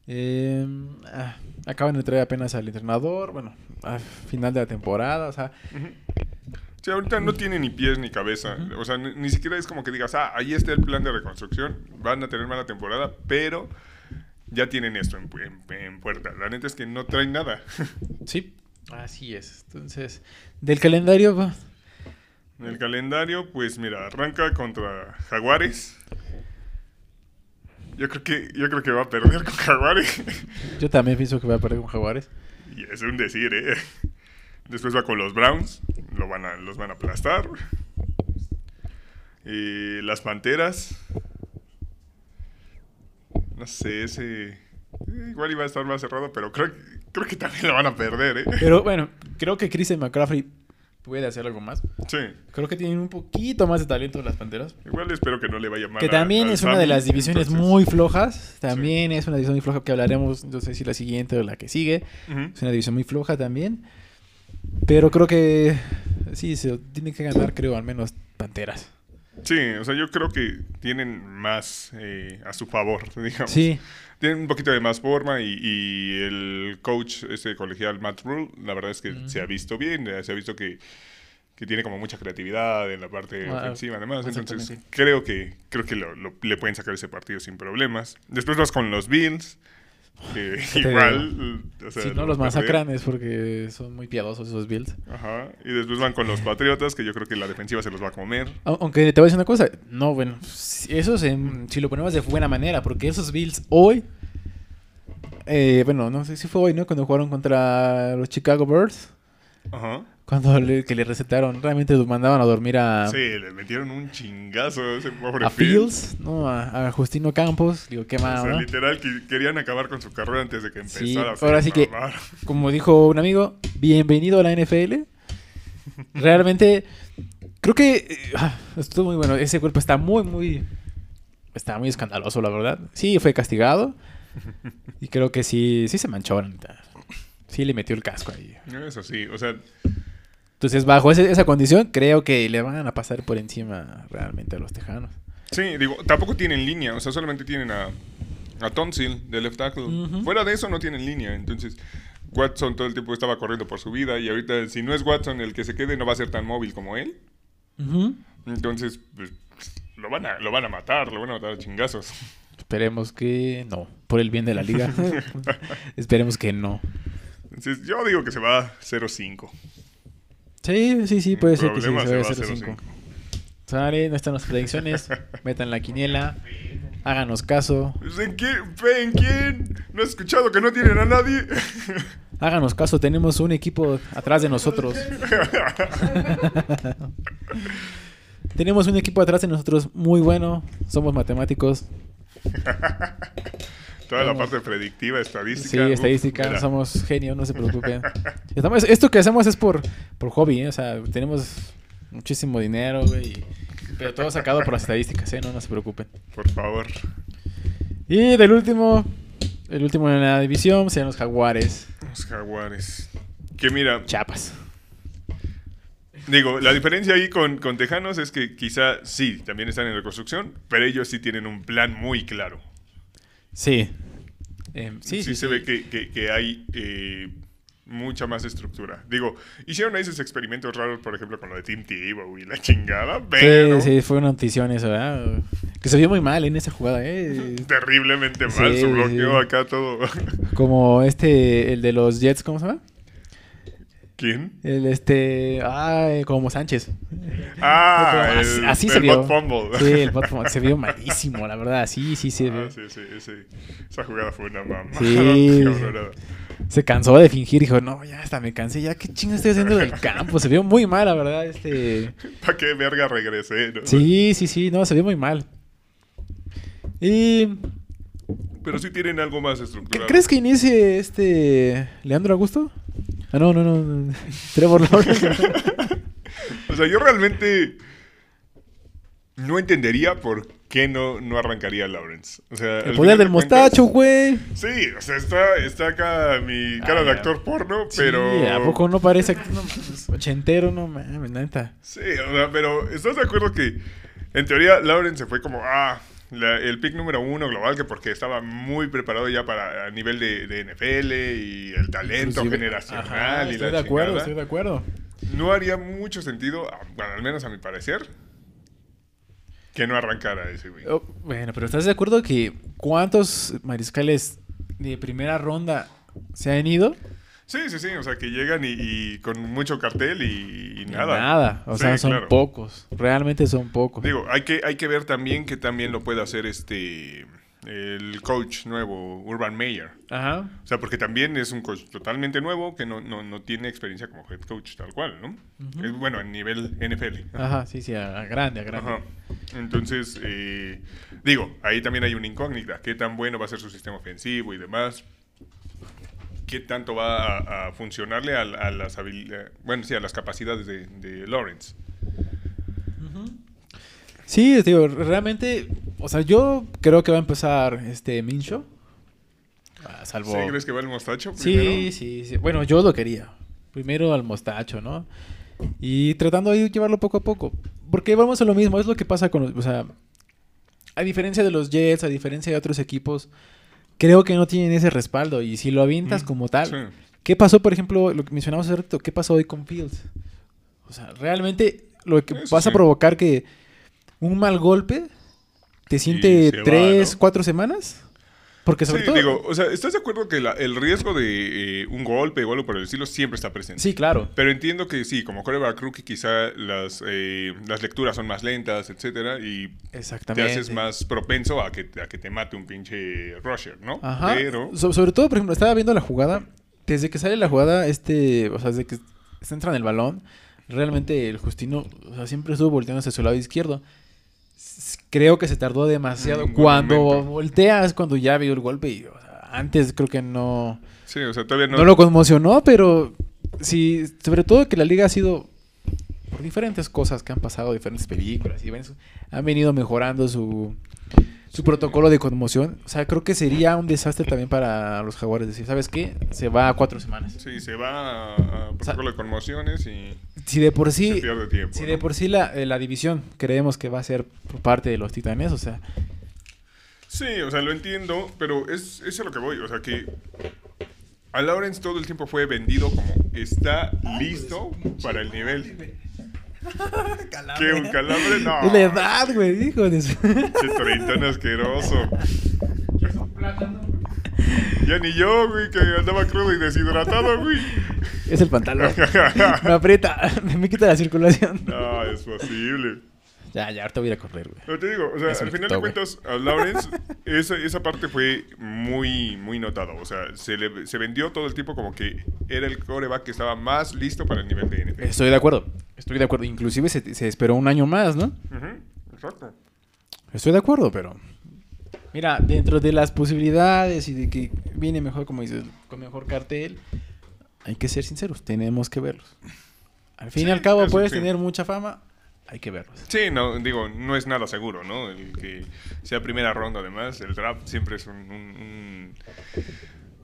Eh, ah, acaban de traer apenas al entrenador. Bueno, a final de la temporada. O sea, Ujú. Sí, ahorita no tiene ni pies ni cabeza. O sea, ni, ni siquiera es como que digas, ah, ahí está el plan de reconstrucción. Van a tener mala temporada, pero ya tienen esto en, pu- en- en puerta. La neta es que no traen nada. sí, así es. Entonces, del calendario, va. En el calendario, pues mira, arranca contra Jaguares. Yo creo que, yo creo que va a perder con Jaguares. yo también pienso que va a perder con Jaguares. y es un decir, ¿eh? Después va con los Browns. Lo van a, los van a aplastar. Y las Panteras. No sé, ese... eh, Igual iba a estar más cerrado, pero creo, que- creo que también lo van a perder, ¿eh? Pero bueno, creo que Christian McCaffrey puede hacer algo más. Sí. Creo que tienen un poquito más de talento las Panteras. Igual espero que no le vaya mal. Que a- también es una de las divisiones entonces- muy flojas. También es una división muy floja que hablaremos, no sé si la siguiente o la que sigue. Es una división muy floja también. Pero creo que sí, se tiene que ganar, creo, al menos Panteras. Sí, o sea, yo creo que tienen más eh, a su favor, digamos. Sí, Tienen un poquito de más forma y, y el coach, ese colegial Matt Rule, la verdad es que se ha visto bien, eh, se ha visto que, que tiene como mucha creatividad en la parte Ah, ofensiva además, entonces creo que creo que lo- lo- le pueden sacar ese partido sin problemas. Después vas con los Bills, que ¿Qué te igual... o sea, si no lo los masacran es porque son muy piadosos esos Bills. Ajá, y después van con los Patriotas, que yo creo que la defensiva se los va a comer. Au- Aunque te voy a decir una cosa, no, bueno, eso se- si lo ponemos de buena manera, porque esos Bills hoy, eh, bueno, no sé si fue hoy, ¿no? Cuando jugaron contra los Chicago Birds, Ajá. Cuando le, que le recetaron, realmente los mandaban a dormir a, Sí, le metieron un chingazo a ese pobre a Fields. Fields, ¿no? A, a Justino Campos, digo, qué O mal, sea, ¿no? literal, que querían acabar con su carrera antes de que Sí, empezara. ahora sí que-. Como dijo un amigo, bienvenido a la NFL. Realmente, creo que eh, ah, estuvo muy bueno. Ese cuerpo está muy, muy. Está muy escandaloso, la verdad. Sí, fue castigado. Y creo que sí, sí se manchó. Sí le metió el casco ahí. Eso sí, o sea, Entonces, bajo ese- esa condición, creo que le van a pasar por encima realmente a los tejanos. sí, digo, tampoco tienen línea, o sea, solamente tienen a, a Tonsil de left tackle. Fuera de eso no tienen línea, entonces Watson todo el tiempo estaba corriendo por su vida y ahorita si no es Watson el que se quede no va a ser tan móvil como él. Entonces, pues, lo van a, lo van a matar, lo van a matar a chingazos. Esperemos que no. Por el bien de la liga. Esperemos que no. Entonces, yo digo que se va 0-5. Sí, sí, sí, puede ser que sí, se vaya a se va 0-5. Sale, no están las predicciones. Metan la quiniela. Háganos caso. Pues, ¿En quién? ¿Fe en quién? ¿No has escuchado que no tienen a nadie? Háganos caso, tenemos un equipo atrás de nosotros. tenemos un equipo atrás de nosotros muy bueno. Somos matemáticos. Toda la parte predictiva, estadística. Sí, estadística, somos genios, no se preocupen. Estamos- esto que hacemos es por, por hobby, ¿eh? o sea, tenemos muchísimo dinero, güey, pero todo sacado por las estadísticas, ¿eh? No, no se preocupen. Por favor. Y del último, el último en la división serían los Jaguares. Los jaguares. Que mira, Chapas. digo, la diferencia ahí con, con Tejanos es que quizá sí, también están en reconstrucción, pero ellos sí tienen un plan muy claro. Sí. Em, sí, Sí, sí, se sí. ve que, que- que hay eh, mucha más estructura. Digo, hicieron ahí esos experimentos raros, por ejemplo, con lo de Team Tivo y la chingada, pero Sí, sí, fue una notición eso, ¿verdad? Que se vio muy mal en esa jugada, ¿eh? terriblemente mal. Sí, su bloqueo sí. acá todo. Como este, el de los Jets, ¿cómo se llama? ¿Quién? El este, ay, como Sánchez. Ah, el, así, así el se vio. fumble. Sí, el bot fumble. Se vio malísimo, la verdad. Sí, sí, sí. Ah, sí, sí, sí. Esa jugada fue una mamá. Sí. Se cansó de fingir. Dijo, no, ya hasta me cansé. Ya, ¿qué chingo estoy haciendo del campo? Se vio muy mal, la verdad. Este... ¿Para qué verga regresé? no? Sí, sí, sí. No, se vio muy mal. ¿Y Pero sí tienen algo más ¿qué- estructurado. crees que inicie este Leandro Augusto? Ah, no, no, no. Trevor Lawrence. O sea, yo realmente no entendería por qué no, no arrancaría Lawrence. O sea, El poder del de mostacho, güey. Sí, o sea, está, está acá mi cara Ah, de ya. actor porno, Sí, pero... ¿A poco no parece no, mames, ochentero? No mames, neta. Sí, o sea, pero ¿estás de acuerdo que en teoría Lawrence se fue como, ah, la- el pick número uno global, que porque estaba muy preparado ya para a nivel de, de NFL y el talento Inclusive- generacional Ajá, y estoy la de acuerdo, chingada. estoy de acuerdo. No haría mucho sentido, bueno, al menos a mi parecer, que no arrancara ese güey. Oh, bueno, pero ¿estás de acuerdo que cuántos mariscales de primera ronda se han ido? Sí, sí, sí, o sea, que llegan y, y con mucho cartel y, nada. Nada, o Sí, sea, son claro. pocos. Realmente son pocos. Digo, hay que, hay que ver también que también lo puede hacer este el coach nuevo, Urban Meyer. Ajá. O sea, porque también es un coach totalmente nuevo que no, no, no tiene experiencia como head coach tal cual, ¿no? Es, bueno, en nivel NFL. Ajá, sí, sí, a, a grande, a grande. Ajá. Entonces, eh, digo, ahí también hay una incógnita. ¿Qué tan bueno va a ser su sistema ofensivo y demás? ¿Qué tanto va a, a funcionarle a, a las habilidades, bueno, sí, a las capacidades de, de Lawrence? Sí, digo, realmente, o sea, yo creo que va a empezar este Mincho. Ah, salvo. ¿Sí crees que va el mostacho primero? Sí, sí, sí. Bueno, yo lo quería. Primero al mostacho, ¿no? Y tratando de llevarlo poco a poco. Porque vamos a lo mismo, es lo que pasa con los... O sea, a diferencia de los Jets, a diferencia de otros equipos, creo que no tienen ese respaldo. Y si lo avientas Mm, como tal... sí. ¿Qué pasó, por ejemplo, lo que mencionamos hace rato? ¿Qué pasó hoy con Fields? O sea, realmente lo que Eso vas a provocar que un mal golpe te siente va, tres, ¿no? cuatro semanas. Porque sobre Sí, todo... digo, o sea, ¿estás de acuerdo que la- el riesgo de eh, un golpe o algo por el estilo siempre está presente? Sí, claro. Pero entiendo que sí, como coreback rookie quizá las, eh, las lecturas son más lentas, etcétera, y te haces más propenso a que, a que te mate un pinche rusher, ¿no? Ajá. Pero... So- sobre todo, por ejemplo, estaba viendo la jugada. Desde que sale la jugada, este, o sea, desde que se entra en el balón, realmente el Justino, o sea, siempre estuvo volteando hacia su lado izquierdo. Creo que se tardó demasiado. Un buen cuando volteas, cuando ya vio el golpe, y, o sea, antes creo que no, Sí, o sea, todavía no... no, lo conmocionó, pero sí, sobre todo que la liga ha sido por diferentes cosas que han pasado, diferentes películas y han venido mejorando su, su protocolo de conmoción. O sea, creo que sería un desastre también para los jaguares decir, ¿sabes qué? Se va a cuatro semanas. Sí, se va a, protocolo de conmociones y Si de por se sí, pierde tiempo. si ¿no? de por sí la, eh, la división creemos que va a ser por parte de los titanes, o sea, Sí, o sea, lo entiendo, pero es, es a lo que voy. O sea, que a Lawrence todo el tiempo fue vendido como está listo para el nivel. ¿Qué? ¿Un calambre? No. es la edad, güey, hijo de su- Qué asqueroso. Ya ni yo, güey, que andaba crudo y deshidratado, güey. Es el pantalón. me aprieta, me quita la circulación. No, es posible. Ya, ya, ahorita voy a ir a correr, güey. Pero te digo, o sea, Eso al final quitó, de cuentas, a Lawrence, esa, esa parte fue muy, muy notada. O sea, se, le, se vendió todo el tiempo como que era el coreback que estaba más listo para el nivel de NFL. Estoy de acuerdo, estoy de acuerdo. Inclusive se, se esperó un año más, ¿no? Ujú, exacto. Estoy de acuerdo, pero Mira, dentro de las posibilidades y de que viene mejor, como dices, con mejor cartel, hay que ser sinceros, tenemos que verlos. Al fin y Sí, al cabo puedes tener mucha fama, hay que verlos. Sí, no, digo, no es nada seguro, ¿no? El que sea primera ronda, además, el draft siempre es un... un- un-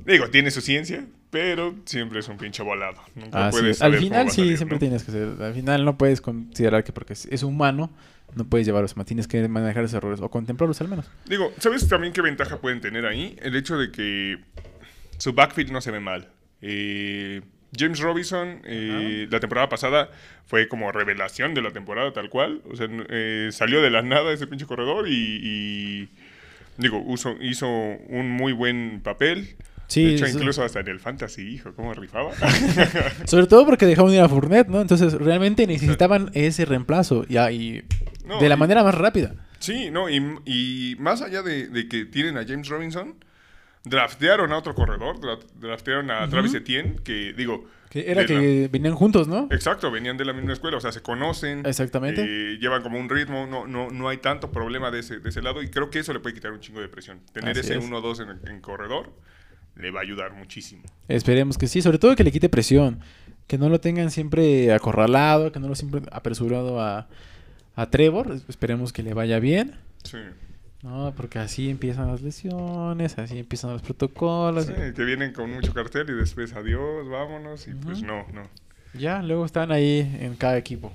Digo, tiene su ciencia, pero siempre es un pinche volado. Nunca Así puedes es. Al saber final sí, salir, siempre ¿no? tienes que ser. Al final no puedes considerar que porque es- humano, no puedes llevarlos más. Tienes que manejar esos errores o contemplarlos al menos. Digo, ¿sabes también qué ventaja pueden tener ahí? El hecho de que su backfield no se ve mal. Eh, James Robinson, eh, la temporada pasada fue como revelación de la temporada tal cual. O sea, eh, salió de la nada ese pinche corredor y, y, digo, uso- hizo un muy buen papel. Sí, de hecho, incluso hasta en el fantasy, hijo, cómo rifaba. Sobre todo porque dejaron ir a Fournette, ¿no? Entonces realmente necesitaban ese reemplazo ya, y No, de la y- manera más rápida. Sí, no, y, y más allá de, de que tienen a James Robinson, draftearon a otro corredor, dra- draftearon a Travis Etienne, que digo... Que era que venían juntos, ¿no? exacto, venían de la misma escuela, o sea, se conocen. Exactamente. eh, llevan como un ritmo, no, no, no hay tanto problema de ese, de ese lado y creo que eso le puede quitar un chingo de presión. Tener Así ese es. 1-2 en, en corredor le va a ayudar muchísimo. Esperemos que sí, sobre todo que le quite presión. Que no lo tengan siempre acorralado, que no lo siempre apresurado a, a Trevor. Esperemos que le vaya bien. Sí. No, porque así empiezan las lesiones, así empiezan los protocolos. Sí, que vienen con mucho cartel y después adiós, vámonos y pues no, no. Ya, luego están ahí en cada equipo.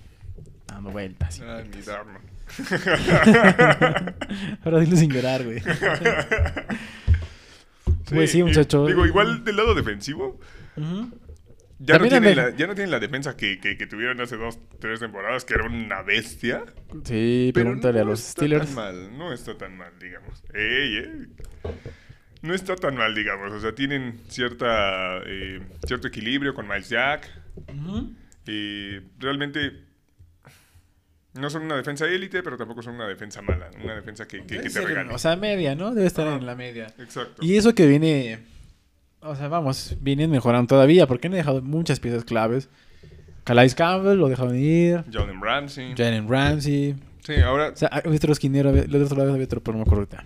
Dando vueltas. Ah, ni vueltas. Darnold. Ahora dilo sin llorar, güey. Pues sí, y- muchacho. Digo, igual del lado defensivo, Ujú. Ya no, tienen la, ya no tienen la defensa que, que, que tuvieron hace dos, tres temporadas, que era una bestia. Sí, Pero pregúntale no a los está Steelers. tan mal, no está tan mal, digamos. Ey, ey. No está tan mal, digamos. O sea, tienen cierta, eh, cierto equilibrio con Miles Jack. Y realmente no son una defensa élite, pero tampoco son una defensa mala. Una defensa que, que, te ser, regale. O sea, media, ¿no? Debe estar en la media. Exacto. Y eso que viene. O sea, vamos, vienen mejorando todavía porque han dejado muchas piezas claves. Calais Campbell lo dejaron ir. Jalen Ramsey. Jalen Ramsey. Sí, ahora O sea, hay otro esquinero, del otro lado había otro, pero no me.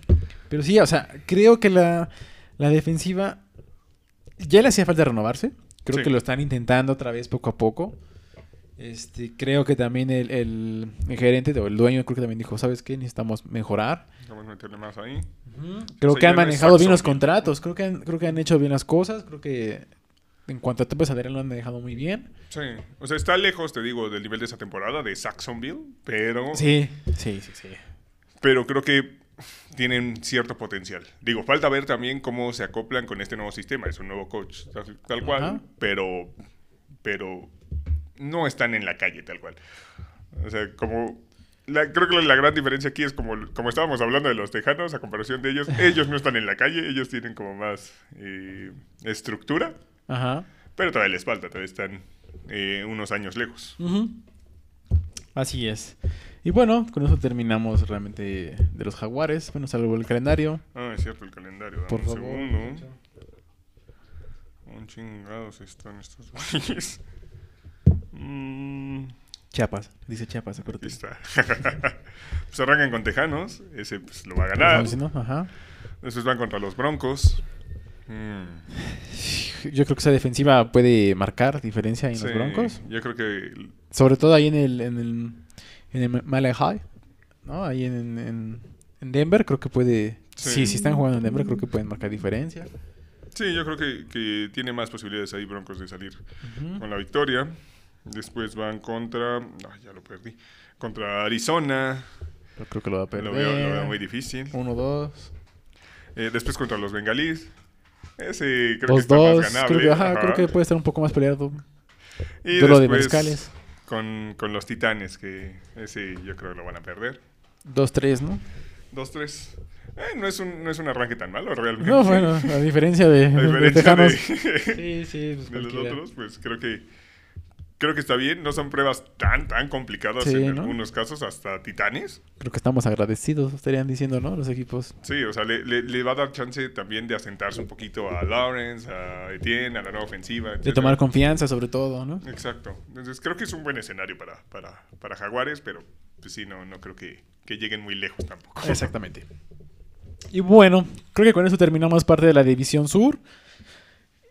Pero sí, o sea, creo que la, la defensiva ya le hacía falta renovarse. Creo Sí. que lo están intentando otra vez poco a poco. Este, creo que también el, el- el gerente o el dueño creo que también dijo, ¿sabes qué? Necesitamos mejorar. vamos a meterle más ahí. Creo sea, que han manejado bien los contratos. Creo que han, creo que han hecho bien las cosas. Creo que en cuanto a tope salarial lo han manejado muy bien. Sí, o sea, está lejos, te digo, del nivel de esa temporada de Saxonville, pero, Sí, sí, sí, sí. pero creo que tienen cierto potencial. Digo, falta ver también cómo se acoplan con este nuevo sistema. Es un nuevo coach, tal, tal cual, Ajá. pero, pero no están en la calle tal cual. O sea, como... la- creo que la gran diferencia aquí es como, como estábamos hablando de los tejanos, a comparación de ellos, ellos no están en la calle, ellos tienen como más eh, estructura, Ajá. pero todavía les falta, todavía están eh, unos años lejos. Así es. Y bueno, con eso terminamos realmente de los jaguares. Bueno, salvo el calendario. Ah, es cierto, el calendario. Dame Por un favor. segundo. Un chingados están estos güeyes. Mm, Chiapas, dice Chiapas, acuérdate. está. pues arrancan con Tejanos. Ese pues, lo va a ganar. ¿no? Ajá. Después van contra los Broncos. Mm, Yo creo que esa defensiva puede marcar diferencia en sí, los Broncos. Yo creo que. Sobre todo ahí en el, en el, en el Mile High. ¿no? Ahí en, en, en Denver creo que puede... Sí. Sí. si están jugando en Denver creo que pueden marcar diferencia. Sí, yo creo que, que tiene más posibilidades ahí Broncos de salir con la victoria. Después van contra. No, ya lo perdí. Contra Arizona. Yo creo que lo va a perder. Lo veo, lo veo muy difícil. Uno, dos. Eh, después contra los bengalíes. Ese creo que está Dos, más ganable. Creo que, ajá, ajá. creo que puede estar un poco más peleado. Y Duelo de mariscales. Con, con los titanes, que ese yo creo que lo van a perder. Dos, tres, ¿no? 2-3. Eh, no, es un, no es un arranque tan malo, realmente. No, bueno, a diferencia de, A de- de diferencia Tejanos. de, Sí, sí, pues de los otros, pues creo que creo que está bien. No son pruebas tan, tan complicadas Sí, en ¿no? algunos casos, hasta titanes. Creo que estamos agradecidos, estarían diciendo, ¿no? Los equipos. Sí, o sea, le, le- le va a dar chance también de asentarse un poquito a Lawrence, a Etienne, a la nueva ofensiva. De tomar confianza, sobre todo, ¿no? Exacto. Entonces creo que es un buen escenario para, para, para Jaguares, pero pues sí, no, no creo que, que lleguen muy lejos tampoco. Exactamente. Y bueno, creo que con eso terminamos parte de la división sur.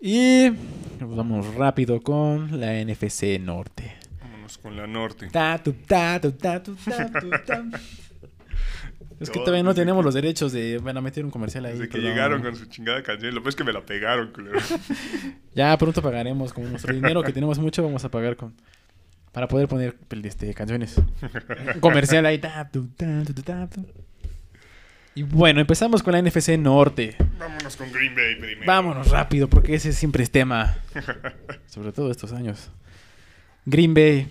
Y vamos rápido con la NFC Norte. Vámonos con la norte. Ta, tu, ta, tu, ta. Es que todavía no tenemos los derechos de van a meter un comercial ahí. Desde que perdón. llegaron con su chingada canción. Lo peor es que me la pegaron, culero. Ya pronto pagaremos con nuestro dinero que tenemos mucho, vamos a pagar con para poder poner este, canciones. Un comercial ahí. ta, tu, ta, tu. Y bueno, empezamos con la NFC Norte. Vámonos con Green Bay primero. Vámonos rápido, porque ese siempre es tema. Sobre todo estos años. Green Bay.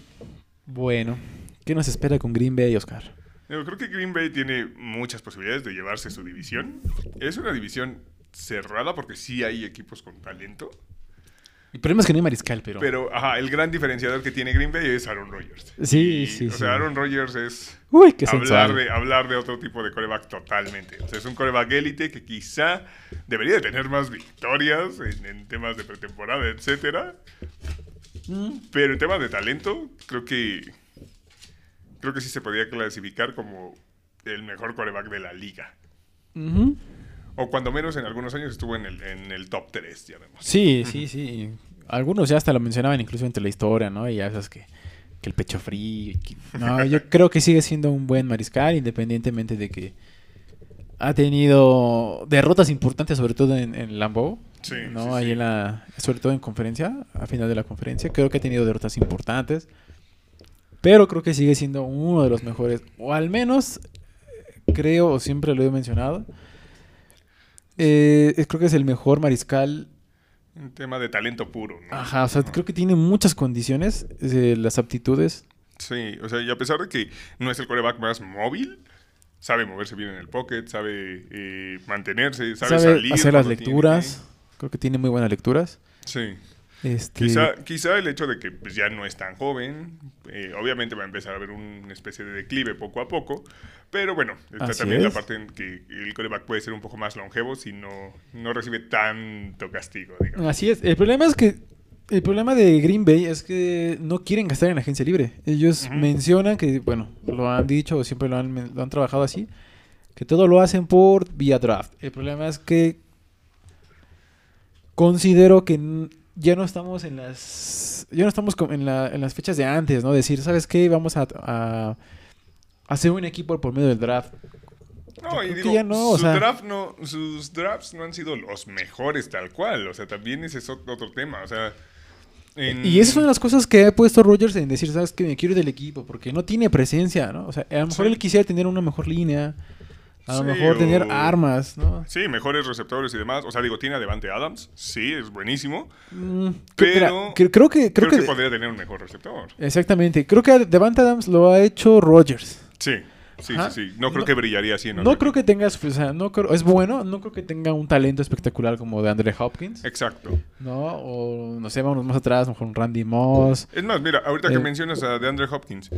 Bueno, ¿qué nos espera con Green Bay, Oscar? Yo creo que Green Bay tiene muchas posibilidades de llevarse su división. Es una división cerrada porque sí hay equipos con talento. El problema es que no hay mariscal, pero. Pero, ajá, el gran diferenciador que tiene Green Bay es Aaron Rodgers. Sí, Y, sí, O sí. sea, Aaron Rodgers es Uy, qué hablar de, hablar de otro tipo de coreback totalmente. O sea, es un coreback élite que quizá debería de tener más victorias en, en temas de pretemporada, etcétera. Mm, Pero en temas de talento, creo que creo que sí se podría clasificar como el mejor coreback de la liga. ujú. O cuando menos en algunos años estuvo en el, en el top 3, ya vemos. Sí, sí, sí. Algunos ya hasta lo mencionaban incluso entre la historia, ¿no? Y ya sabes que, que el pecho frío. que- No, yo creo que sigue siendo un buen mariscal, independientemente de que ha tenido derrotas importantes, sobre todo en, en Lambeau. Sí, ¿no? sí, Ahí sí. en la, sobre todo en conferencia, a final de la conferencia. Creo que ha tenido derrotas importantes. Pero creo que sigue siendo uno de los mejores. O al menos, creo, o siempre lo he mencionado. Eh, es- creo que es el mejor mariscal Un tema de talento puro, ¿no? Ajá, o sea, creo que tiene muchas condiciones, eh, las aptitudes. Sí, o sea, y a pesar de que no es el coreback más móvil, sabe moverse bien en el pocket, sabe eh, mantenerse, sabe, Sabe, salir hacer las tiene lecturas. Creo que tiene muy buenas lecturas. Sí. Este, Quizá, quizá el hecho de que pues, ya no es tan joven, eh, obviamente va a empezar a haber una especie de declive poco a poco, pero bueno, está Así también la parte en que el coreback puede ser un poco más longevo si no, no recibe tanto castigo, digamos. Así es. El problema es que el problema de Green Bay es que no quieren gastar en agencia libre. Ellos mencionan que, bueno, lo han dicho o siempre lo han, lo han trabajado así, que todo lo hacen por vía draft. El problema es que considero que ya no estamos en las ya no estamos en, la- en las fechas de antes, ¿no? Decir, ¿sabes qué? Vamos a, a hacer un equipo por medio del draft. No, y digo, ya no, o su sea- draft no, sus drafts no han sido los mejores tal cual, o sea, también ese es ot- otro tema, o sea... en- Y esa es una de las cosas que ha puesto Rogers en decir, ¿sabes qué? Me quiero ir del equipo, porque no tiene presencia, ¿no? O sea, a lo mejor Sí. él quisiera tener una mejor línea, a lo Sí, mejor tener armas, ¿no? Sí, mejores receptores y demás. O sea, digo, tiene a Devante Adams. Sí, es buenísimo. Mm, Pero mira, creo que... Creo, Creo, que, que, podría tener un mejor receptor. Exactamente. Creo que Devante Adams lo ha hecho Rogers. Sí, sí, Ajá. sí, sí. No creo No- que brillaría así en No otro creo que tenga... O sea, no creo, es bueno, no creo que tenga un talento espectacular como de Andre Hopkins, Exacto. ¿no? O, no sé, vamos más atrás, mejor un Randy Moss. Es más, mira, ahorita Eh. que mencionas a DeAndre Hopkins,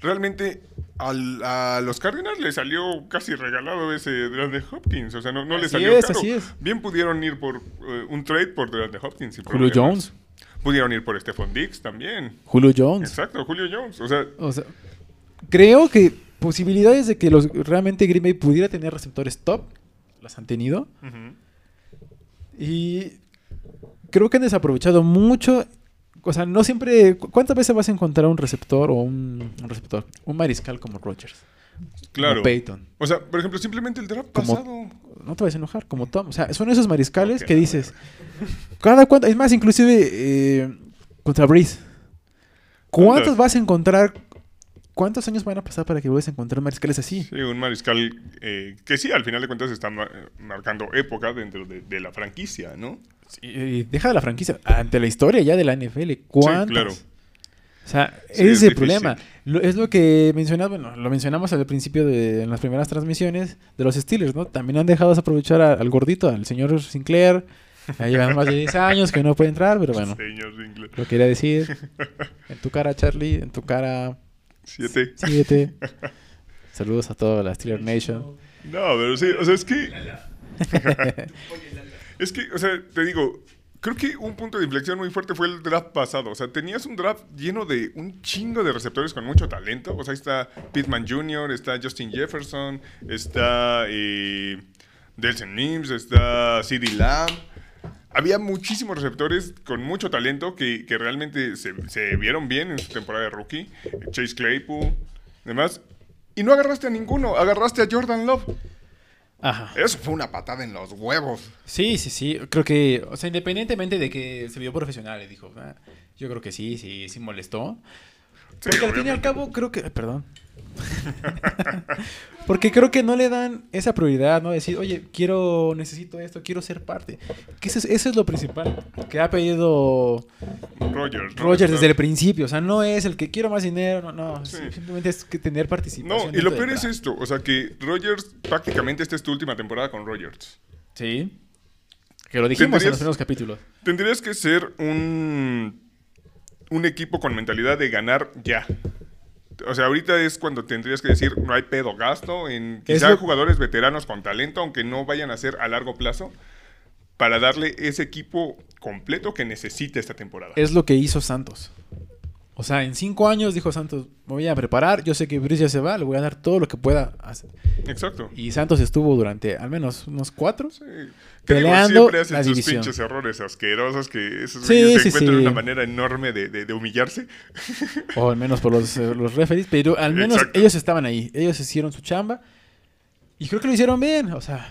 realmente al- a los Cardinals le salió casi regalado ese DeAndre Hopkins. O sea, no, no le salió es, caro. así es. Bien pudieron ir por eh, un trade por DeAndre Hopkins. sin Julio problemas. Jones. Pudieron ir por Stephon Diggs también. Julio Jones. Exacto, Julio Jones. O sea, O sea, creo que posibilidades de que los realmente Green Bay pudiera tener receptores top las han tenido y creo que han desaprovechado mucho. O sea, no siempre. ¿cu- ¿Cuántas veces vas a encontrar un receptor o un, un receptor, un mariscal como Rogers? claro. Como Peyton. O sea, por ejemplo, simplemente el draft Como- pasado. No te vas a enojar, como Tom. O sea, son esos mariscales que dices. Cada cuánto. Es más, inclusive eh, contra Breeze. ¿Cuántos vas a encontrar? ¿Cuántos años van a pasar para que vuelvas a encontrar mariscales así? Sí, un mariscal eh, que sí, al final de cuentas está ma- marcando época dentro de, de la franquicia, ¿no? Y deja de la franquicia. Ante la historia ya de la NFL. ¿Cuántas? claro. O sea, Sí, ese es el difícil. problema. Lo- es lo que mencionas, bueno, lo mencionamos al principio de en las primeras transmisiones de los Steelers, ¿no? También han dejado aprovechar a- al gordito, al señor Sinclair. Ya llevan más de 10 años que no puede entrar, pero bueno, Señor Sinclair. lo quería decir. En tu cara, Charlie, en tu cara, Siete. síguete. Saludos a toda la Steeler Nation. No, pero sí, o sea, es que. Es que, o sea, te digo, creo que un punto de inflexión muy fuerte fue el draft pasado. O sea, tenías un draft lleno de un chingo de receptores con mucho talento. O sea, ahí está Pittman Jr., está Justin Jefferson, está. eh, Delson Mims, está CD Lamb. Había muchísimos receptores con mucho talento que, que realmente se, se vieron bien en su temporada de rookie. Chase Claypool, demás. Y no agarraste a ninguno, agarraste a Jordan Love. Ajá. Eso fue una patada en los huevos. Sí, sí, sí. Creo que, o sea, independientemente de que se vio profesional, y dijo, "Ah, yo creo que sí, sí, sí molestó. Sí, Porque al fin y al cabo, creo que. Perdón. Porque creo que no le dan esa prioridad, ¿no? Decir, oye, quiero, necesito esto, quiero ser parte. Que eso es, eso es lo principal. Que ha pedido Rogers. Rogers desde el principio. O sea, no es el que quiero más dinero, no, no. Sí. Simplemente es que tener participación. No, y lo peor es esto. O sea, que Rogers, prácticamente esta es tu última temporada con Rogers. Sí. Que lo dijimos en ¿Tendrías- los primeros capítulos. Tendrías que ser un, un equipo con mentalidad de ganar ya. O sea, ahorita es cuando tendrías que decir, no hay pedo, gasto en quizá lo- jugadores veteranos con talento, aunque no vayan a ser a largo plazo, para darle ese equipo completo que necesita esta temporada. Es lo que hizo Santos. O sea, en cinco años dijo Santos, me voy a preparar, yo sé que Brice ya se va, le voy a dar todo lo que pueda hacer. Exacto. Y Santos estuvo durante al menos unos cuatro. Sí. Peleando siempre hacen la sus división. pinches errores asquerosos que esos Sí, sí, encuentran una manera enorme de, de- de humillarse. O al menos por los, eh, los referees, pero al menos Exacto. ellos estaban ahí. Ellos hicieron su chamba. Y creo que lo hicieron bien. O sea,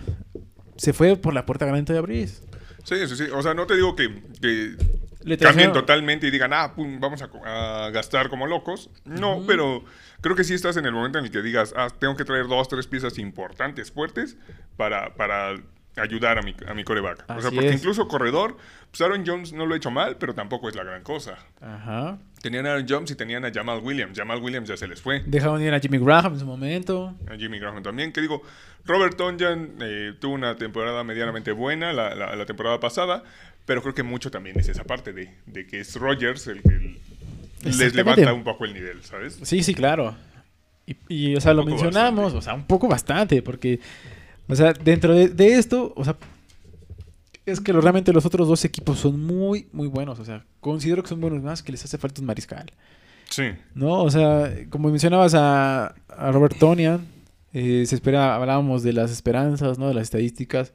se fue por la puerta grande de Brice. Sí, sí, sí. O sea, no te digo que, que Le cambien totalmente y digan, ah, pum, vamos a, gastar como locos. No, pero creo que sí estás en el momento en el que digas, ah, tengo que traer dos, tres piezas importantes, fuertes, para, para ayudar a mi, a mi coreback. o sea, Así porque es. incluso corredor, pues Aaron Jones no lo ha hecho mal, pero tampoco es la gran cosa. Ajá. Tenían a Aaron Jones y tenían a Jamal Williams. Jamal Williams ya se les fue. Dejaron ir a Jimmy Graham en su momento. A Jimmy Graham también. Que digo, Robert Tonjan eh, tuvo una temporada medianamente buena la, la- la temporada pasada, pero creo que mucho también es esa parte de, de que es Rogers el que les levanta un poco el nivel, ¿sabes? Sí, sí, claro. Y, y, o sea, lo Un poco mencionamos, bastante. o sea, un poco bastante, porque, o sea, dentro de, de esto, o sea, es que lo- realmente los otros dos equipos son muy, muy buenos, o sea, considero que son buenos más que les hace falta un mariscal, Sí. ¿no? O sea, como mencionabas a, a Robert Tonian, eh, se espera, hablábamos de las esperanzas, ¿no? De las estadísticas.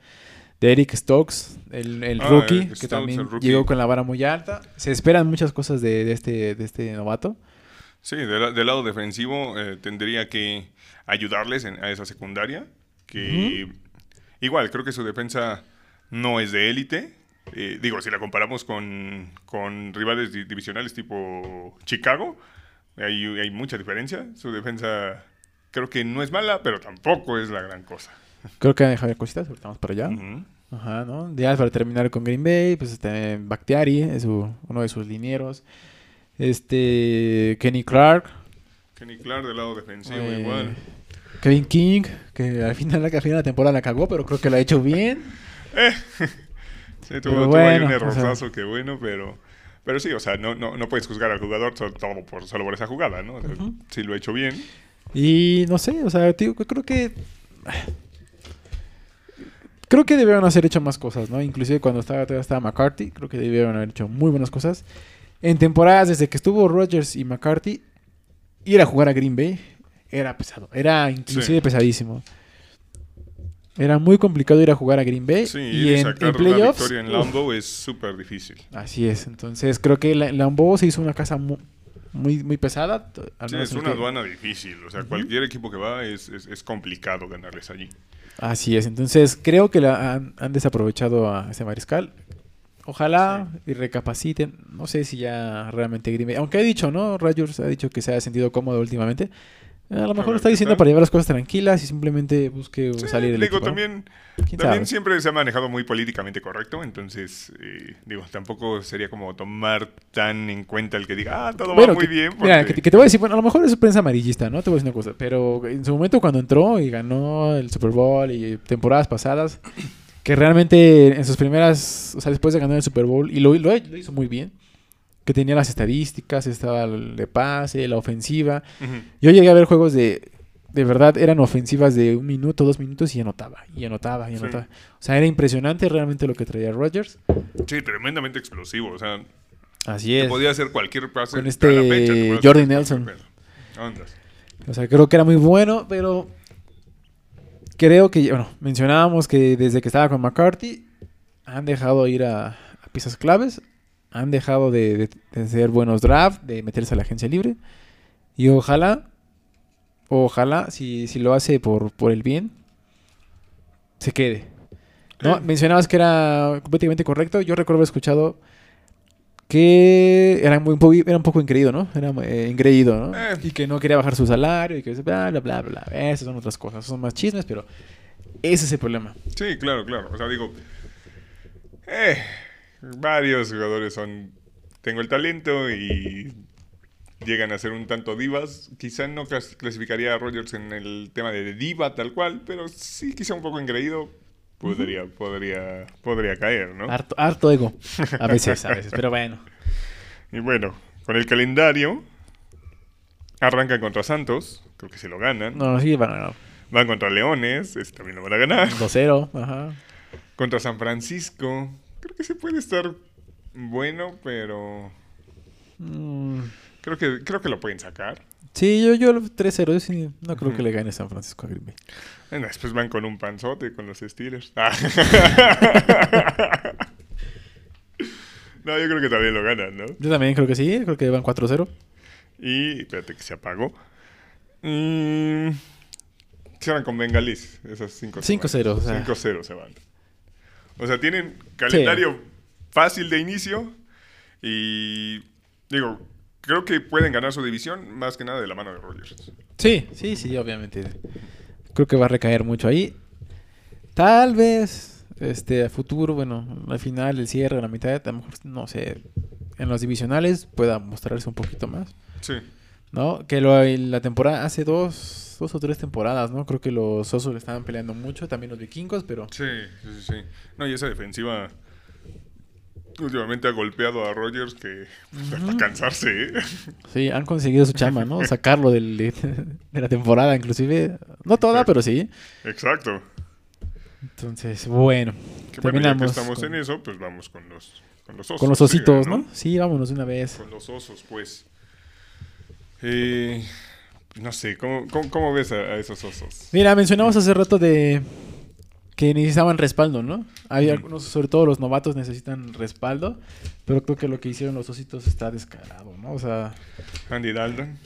De Eric Stokes, el, el Ah, rookie, Eric que Stokes, también llegó con la vara muy alta. Se esperan muchas cosas de, de este, de este novato. Sí, de la- del lado defensivo eh, tendría que ayudarles en- a esa secundaria. Que igual, creo que su defensa no es de élite. Eh, digo, si la comparamos con, con rivales di- divisionales tipo Chicago, hay, hay mucha diferencia. Su defensa creo que no es mala, pero tampoco es la gran cosa. Creo que Javier Cositas, ahorita vamos para allá. Ujú. Ajá, ¿no? Ya para terminar con Green Bay, pues este Bakhtiari, es su- uno de sus linieros. Este Kenny Clark, Kenny Clark del lado defensivo eh, igual. Kevin King, que al final, al final de la temporada la cagó, pero creo que lo ha hecho bien. Sí, tuvo, tuvo ahí bueno, un o sea. que bueno, pero... Pero sí, o sea, no, no, no puedes juzgar al jugador solo por, solo por esa jugada, ¿no? O sea, Ujú. Si lo ha hecho bien. Y no sé, o sea, tío, creo que. Creo que debieron haber hecho más cosas, ¿no? Inclusive cuando estaba, todavía estaba McCarthy, creo que debieron haber hecho muy buenas cosas. En temporadas desde que estuvo Rodgers y McCarthy, ir a jugar a Green Bay era pesado. Era inclusive Sí. pesadísimo. Era muy complicado ir a jugar a Green Bay. Sí, y y en, sacar en playoffs. la victoria en uf, Lambo es súper difícil. así es. Entonces creo que la- Lambeau se hizo una casa mu- muy, muy, pesada. al Sí, menos es una que- aduana difícil. O sea, cualquier equipo que va es, es, es complicado ganarles allí. Así es, entonces creo que la han, han desaprovechado a ese mariscal. Ojalá y recapaciten. No sé si ya realmente Green Bay. Aunque ha dicho, ¿no? Rogers ha dicho que se ha sentido cómodo últimamente. A lo mejor ver está diciendo tal. para llevar las cosas tranquilas y simplemente busque Sí, salir del digo, también, siempre se ha manejado muy políticamente correcto. Entonces, eh, digo, tampoco sería como tomar tan en cuenta el que diga, ah, todo Bueno, va muy bien. Mira, que, te- que te voy a decir, bueno, a lo mejor es prensa amarillista, ¿no? Te voy a decir una cosa, pero en su momento cuando entró y ganó el Super Bowl y temporadas pasadas, que realmente en sus primeras, o sea, después de ganar el Super Bowl, y lo, lo, lo hizo muy bien, que tenía las estadísticas, estaba el de pase, la ofensiva. Yo llegué a ver juegos de, de verdad, eran ofensivas de un minuto, dos minutos y anotaba, y anotaba, y Sí. anotaba. O sea, era impresionante realmente lo que traía Rodgers. Sí, tremendamente explosivo. O sea, Así es. podía hacer cualquier pase. Con este la fecha, Jordi Nelson. Ondas. O sea, creo que era muy bueno, pero creo que, bueno, mencionábamos que desde que estaba con McCarthy han dejado ir a, a piezas claves, han dejado de, de- de hacer buenos drafts, de meterse a la agencia libre. Y ojalá, ojalá, si, si lo hace por, por el bien, se quede. ¿No? Mencionabas que era completamente correcto. Yo recuerdo haber escuchado que era, muy, un po- era un poco increído, ¿no? Era eh, ingreído, ¿no? Eh. Y que no quería bajar su salario y que bla, bla, bla, bla. Esas son otras cosas. Son más chismes, pero ese es el problema. Sí, claro, claro. O sea, digo, eh, varios jugadores son, tengo el talento y llegan a ser un tanto divas. Quizá no clas- clasificaría a Rogers en el tema de diva tal cual, pero sí quizá un poco engreído. Podría, podría, podría caer, ¿no? Harto, harto ego. A veces, a veces. Pero bueno. Y bueno, con el calendario, arrancan contra Santos, creo que se lo ganan. No, sí, van a ganar. Van contra Leones, ese también lo van a ganar. 2-0. Ajá. Contra San Francisco, creo que se puede estar bueno, pero Mm, creo que, creo que lo pueden sacar. Sí, yo, yo 3-0. Yo sí, no creo Ujú. que le gane San Francisco a Green Bay. Bueno, después van con un panzote con los Steelers. Ah. no, yo creo que también lo ganan, ¿no? Yo también creo que sí. Creo que van 4-0. Y espérate que se apagó. Mm, cierran con Bengalis, esas 5 5-0, o sea. 5-0 se van. O sea, tienen calendario fácil de inicio y digo, creo que pueden ganar su división más que nada de la mano de Rogers. Sí, sí, sí, obviamente. Creo que va a recaer mucho ahí. Tal vez, este, a futuro, bueno, al final, el cierre, la mitad, a lo mejor, no sé, en los divisionales pueda mostrarse un poquito más, Sí, ¿no? Que lo, la temporada, hace dos, dos o tres temporadas, ¿no? Creo que los Osos le estaban peleando mucho, también los vikingos, pero sí, sí, sí. No, y esa defensiva últimamente ha golpeado a Rogers que hasta cansarse, ¿eh? sí, han conseguido su chamba, ¿no? Sacarlo del, de la temporada, inclusive, no toda, pero sí. Exacto. Entonces, bueno, Que bueno, ya que terminamos estamos con- en eso, pues vamos con los, con los osos. con los ositos, ¿no? Sí, vámonos de una vez. Con los osos, pues. Eh, no sé, ¿cómo, cómo, cómo ves a, a esos osos? Mira, mencionamos hace rato de que necesitaban respaldo, ¿no? Hay algunos, sobre todo los novatos necesitan respaldo, pero creo que lo que hicieron los ositos está descarado, ¿no? O sea, Andy Dalton.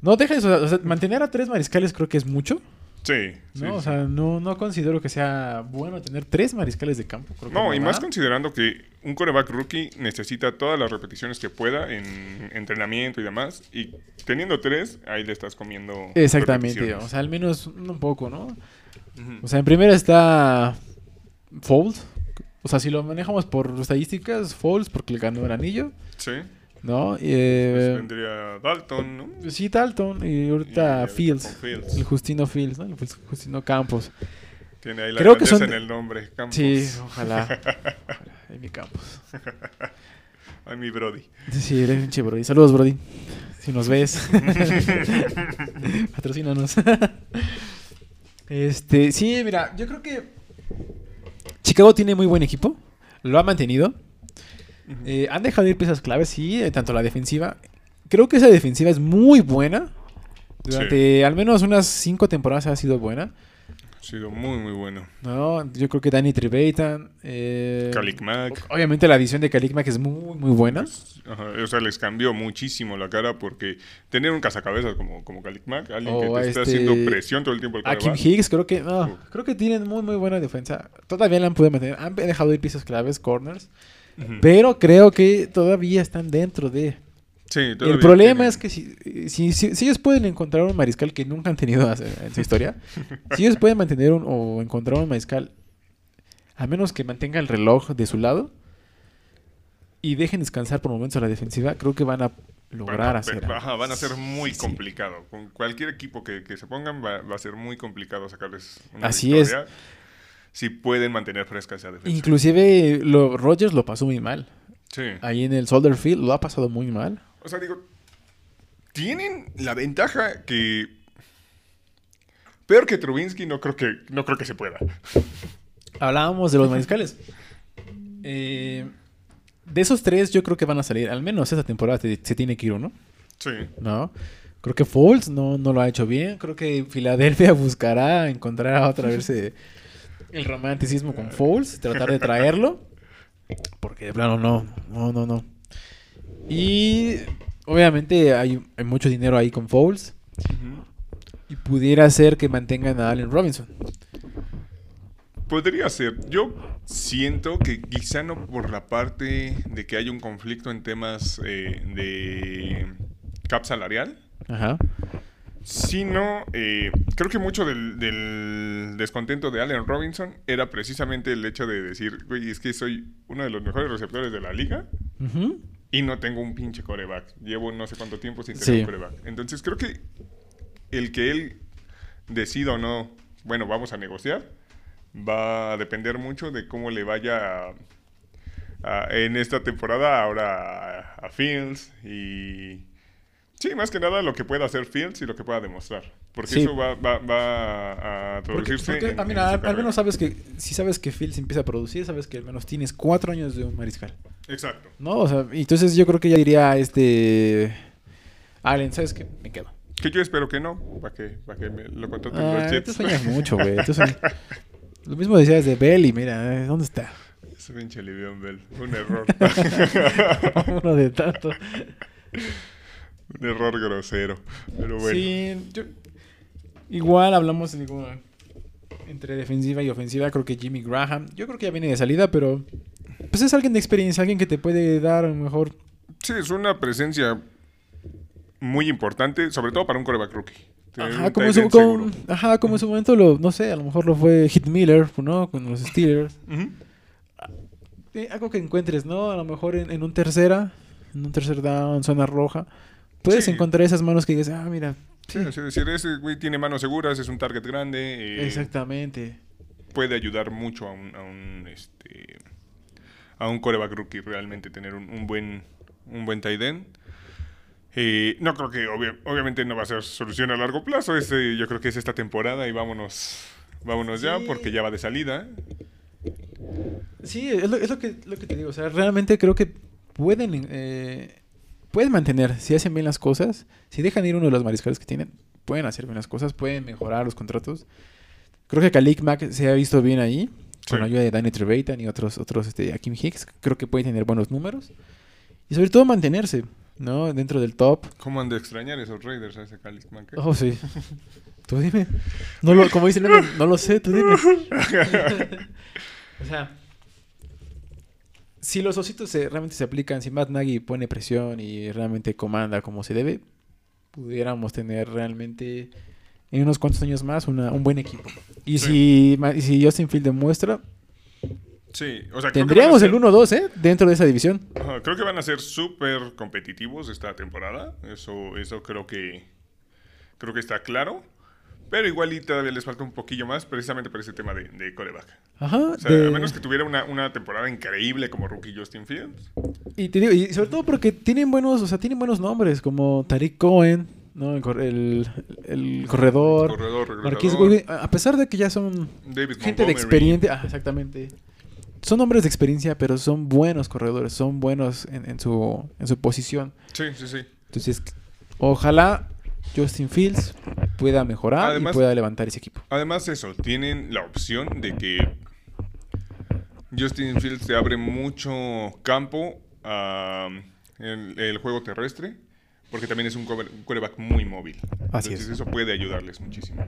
no deja eso, o sea, mantener a tres mariscales creo que es mucho, Sí, sí, ¿no? o sí. sea, no, no considero que sea bueno tener tres mariscales de campo. Creo que No, y más considerando que un coreback rookie necesita todas las repeticiones que pueda en entrenamiento y demás. Y teniendo tres, ahí le estás comiendo. Exactamente, o sea, al menos un poco, ¿no? O sea, en primera está Foles. O sea, si lo manejamos por estadísticas, Foles porque le ganó el anillo, sí. ¿No? Pues Eh, vendría Dalton, ¿no? Pues Sí, Dalton y Y ahorita ahorita Fields, Fields. el Justino Fields, ¿no? El Jus- Justino Campos. Tiene ahí la Creo que son- en el nombre. Campos. Sí, ojalá. ojalá, en mi Campos. Ay, mi Brody. Sí, eres pinche Brody. Saludos, Brody. Si nos ves. Patrocínanos. este, sí, mira, yo creo que Chicago tiene muy buen equipo. Lo ha mantenido. Eh, han dejado ir piezas claves, sí, eh, tanto la defensiva. Creo que esa defensiva es muy buena. Durante al menos unas cinco temporadas ha sido buena. Ha sido muy, muy bueno. No, yo creo que Danny Trevathan. Eh, Kalik Mack. Obviamente la adición de Kalik Mack es muy, muy buena. Ajá, o sea, les cambió muchísimo la cara porque tener un cazacabezas como, como Kalik Mack, alguien que te está este- haciendo presión todo el tiempo al A Kim. Higgs creo que no, creo que tienen muy muy buena defensa. Todavía la han podido mantener. Han dejado ir piezas claves, corners, Pero creo que todavía están dentro de. Sí, El problema tienen- es que si, si, si- si ellos pueden encontrar un mariscal que nunca han tenido en su historia, si ellos pueden mantener un, o encontrar un mariscal, a menos que mantenga el reloj de su lado y dejen descansar por momentos a la defensiva, creo que van a lograr van a, hacer. ajá, van a ser muy Sí, sí. complicado. Con cualquier equipo que, que se pongan va, va a ser muy complicado sacarles una Así victoria Si pueden mantener fresca esa defensa. Inclusive lo, Rogers lo pasó muy mal. Sí. Ahí en el Soldier Field lo ha pasado muy mal. O sea, digo, tienen la ventaja que peor que Trubinsky no creo que no creo que se pueda. Hablábamos de los mariscales. Eh, de esos tres, yo creo que van a salir. Al menos esta temporada te- se tiene que ir uno, Sí. ¿no? Creo que Foles no, no lo ha hecho bien. Creo que Filadelfia buscará encontrar otra vez eh, el romanticismo con Foles, tratar de traerlo. Porque de plano no, no, no, no. Y obviamente hay, hay mucho dinero ahí con Foles. Y pudiera ser que mantengan a Allen Robinson. Podría ser. Yo siento que quizá no por la parte de que haya un conflicto en temas eh, de cap salarial, Ajá. Sino eh, creo que mucho del, del descontento de Allen Robinson era precisamente el hecho de decir, güey, es que soy uno de los mejores receptores de la liga y no tengo un pinche coreback. Llevo no sé cuánto tiempo sin tener Sí. un coreback. Entonces creo que el que él decida o no, bueno, vamos a negociar, va a depender mucho de cómo le vaya a- a- en esta temporada ahora a, a Fields y... Sí, más que nada lo que pueda hacer Fields y lo que pueda demostrar. Porque Sí. eso va, va- va a Porque, traducirse porque, en- ah, en mira, su al, menos sabes que si sabes que Fields empieza a producir, sabes que al menos tienes cuatro años de un mariscal. Exacto. ¿No? O sea, entonces yo creo que ya diría este Allen, ¿sabes qué? Me quedo. Que yo espero que no, para que, para que me lo contraten Ah, los tú Jets. sueñas mucho, güey. Tú sueñas- Lo mismo decías de Bell y mira, eh, ¿dónde está? Ese pinche Livion Bell. Un error. Uno de tanto. Un error grosero. Pero bueno. Sí, yo- igual hablamos digo, entre defensiva y ofensiva. Creo que Jimmy Graham, yo creo que ya viene de salida, pero pues es alguien de experiencia, alguien que te puede dar a lo mejor. Sí, es una presencia muy importante, sobre todo para un coreback rookie. Ajá como, su, seguro. ajá, como en su momento lo, no sé, a lo mejor lo fue Hit Miller, ¿no? Con los Steelers. Eh, algo que encuentres, ¿no? A lo mejor en, en un tercera, en un tercer down, zona roja. Puedes Sí. encontrar esas manos que digas, ah, mira. Sí, es decir, ese güey tiene manos seguras, es un target grande. eh, Exactamente. Puede ayudar mucho a un, a un, este, a un coreback rookie realmente tener un, un buen, un buen tight end. Eh, no creo que, obvia- obviamente no va a ser solución a largo plazo. Este, yo creo que es esta temporada y vámonos, vámonos ya porque ya va de salida. Sí, es lo, es lo que, lo que te digo. O sea, realmente creo que pueden, eh, pueden mantener, si hacen bien las cosas, si dejan ir uno de los mariscales que tienen, pueden hacer bien las cosas, pueden mejorar los contratos. Creo que Khalil Mack se ha visto bien ahí, con Sí. la ayuda de Danny Trevathan y otros, otros este, Akim Hicks. Creo que puede tener buenos números. Y sobre todo mantenerse, ¿no? Dentro del top. ¿Cómo han de extrañar esos Raiders a ese Khalil Mack? Oh, sí. Tú dime. No lo, como dice no lo sé, tú dime. o sea, si los ositos se- realmente se aplican, si Matt Nagy pone presión y realmente comanda como se debe, pudiéramos tener realmente en unos cuantos años más una- un buen equipo. Y, si, y si Justin Field demuestra, Sí, o sea, tendríamos ser- el 1-2, ¿eh? Dentro de esa división. Ajá, creo que van a ser súper competitivos esta temporada. Eso, eso creo que creo que está claro. Pero igual y todavía les falta un poquillo más, precisamente por ese tema de, de coreback. Ajá. O sea, de- a menos que tuviera una, una temporada increíble como rookie Justin Fields. Y te digo, y sobre todo porque tienen buenos, o sea, tienen buenos nombres, como Tariq Cohen, ¿no? El, el- el corredor. Corredor, Marquise regresador. Goodwin, a pesar de que ya son David gente de experiencia, ah, exactamente. Son hombres de experiencia, pero son buenos corredores, son buenos en, en su, en su posición. Sí, sí, sí. Entonces, ojalá Justin Fields pueda mejorar Además- y pueda levantar ese equipo. Además eso, tienen la opción de que Justin Fields te abre mucho campo a el, el juego terrestre, porque también es un quarterback muy móvil. Así Entonces es. eso puede ayudarles muchísimo.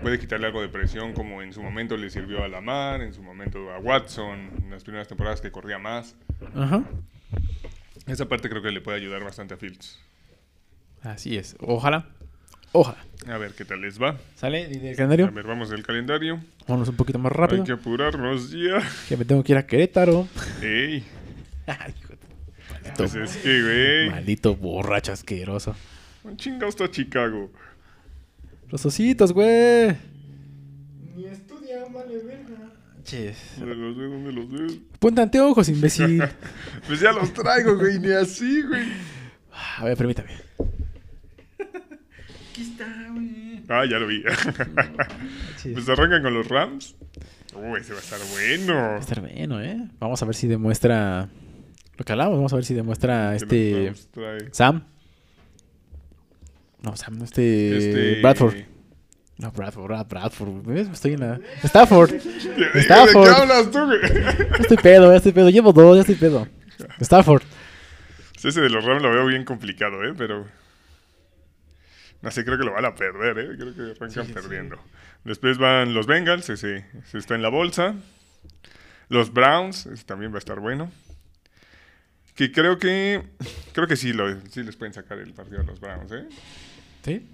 Puede quitarle algo de presión, como en su momento le sirvió a Lamar, en su momento a Watson, en las primeras temporadas que corría más. Ajá. Esa parte creo que le puede ayudar bastante a Fields. Así es. Ojalá. Ojalá. A ver qué tal les va. ¿Sale? ¿Y del A calendario? ver, vamos del calendario. Vámonos un poquito más rápido. Hay que apurarnos ya. Que me tengo que ir a Querétaro. Ey, Ay, hijo de- Maldito, pues es que, güey. maldito borracho asqueroso. Un chingado está Chicago. Los ositos, güey. Ni estudian, vale, verga. Ches. ¿Dónde los ves? ¿Dónde los ves? Ponte anteojos, imbécil. Pues ya los traigo, güey, ni así, güey. A ver, permítame. Aquí está, güey. Ah, ya lo vi. pues arrancan con los Rams. Uy, ese va a estar bueno. Va a estar bueno, ¿eh? Vamos a ver si demuestra lo que hablamos. Vamos a ver si demuestra este. Sam. No, Sam, no este, Este- Bradford. No, Bradford, Brad- Bradford. ¿Ves? Estoy en la... Stafford. ¿De- ¿De Stafford. qué hablas tú, güey? Ya estoy pedo, ya estoy pedo. Llevo dos, ya estoy pedo. Stafford. Ese de los Rams lo veo bien complicado, ¿eh? Pero... Sé, creo que lo van a perder, ¿eh? Creo que arrancan Sí, sí. perdiendo. Después van los Bengals, ese, ese está en la bolsa. Los Browns, ese también va a estar bueno. Que creo que... Creo que sí, lo, sí les pueden sacar el partido a los Browns, ¿eh? ¿Sí?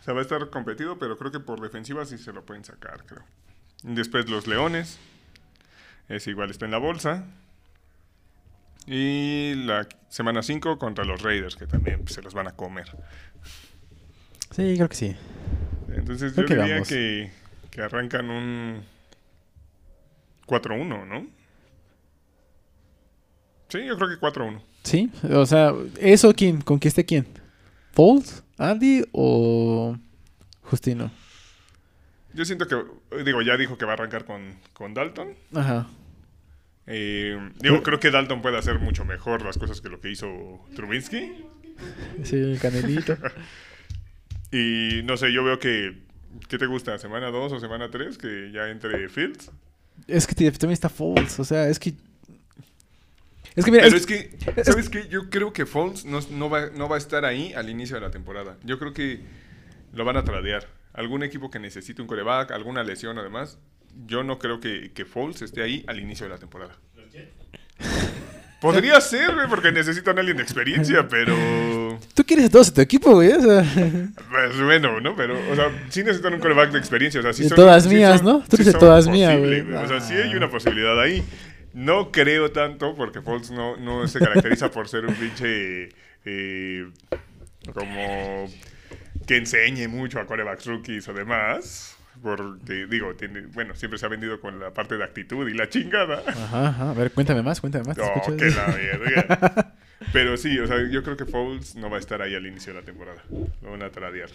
O sea, va a estar competido, pero creo que por defensiva sí se lo pueden sacar, creo. Después los Leones. Ese igual está en la bolsa. Y la semana 5 contra los Raiders, que también pues, se los van a comer. Sí, creo que sí. Entonces Creo yo que diría que, que arrancan un 4-1, ¿no? Sí, yo creo que 4-1. Sí, o sea, ¿eso quién? ¿Con quién esté quién? ¿Foles? ¿Andy o Justino? Yo siento que, digo, ya dijo que va a arrancar con, con Dalton. Ajá. Eh, digo, creo que Dalton puede hacer mucho mejor las cosas que lo que hizo Trubinsky. Sí, el canelito. Y no sé, yo veo que, ¿qué te gusta? ¿Semana 2 o semana 3? Que ya entre Fields. es que también está Foles, o sea, es que... Es que mira, Pero es- es que, es- ¿sabes qué? Yo creo que Foles no, no va, no va a estar ahí al inicio de la temporada. Yo creo que lo van a tradear. Algún equipo que necesite un coreback, alguna lesión además. Yo no creo que, que Foles esté ahí al inicio de la temporada. Podría ser, güey, porque necesitan a alguien de experiencia, pero... tú quieres a todos en tu equipo, güey, o sea... Pues bueno, ¿no? Pero, o sea, sí necesitan un coreback de experiencia. O sea, sí De son- todas sí mías, son- ¿no? Tú sí todas mías, güey. O sea, sí hay Ah. una posibilidad ahí. No creo tanto, porque Foles no, no se caracteriza por ser un pinche. eh, como. que enseñe mucho a corebacks rookies o demás. Porque, digo, tiene, bueno, siempre se ha vendido con la parte de actitud y la chingada. Ajá, ajá. A ver, cuéntame más, cuéntame más. ¿te No, que la verga. Pero sí, o sea, yo creo que Foles no va a estar ahí al inicio de la temporada. Lo van a tradear.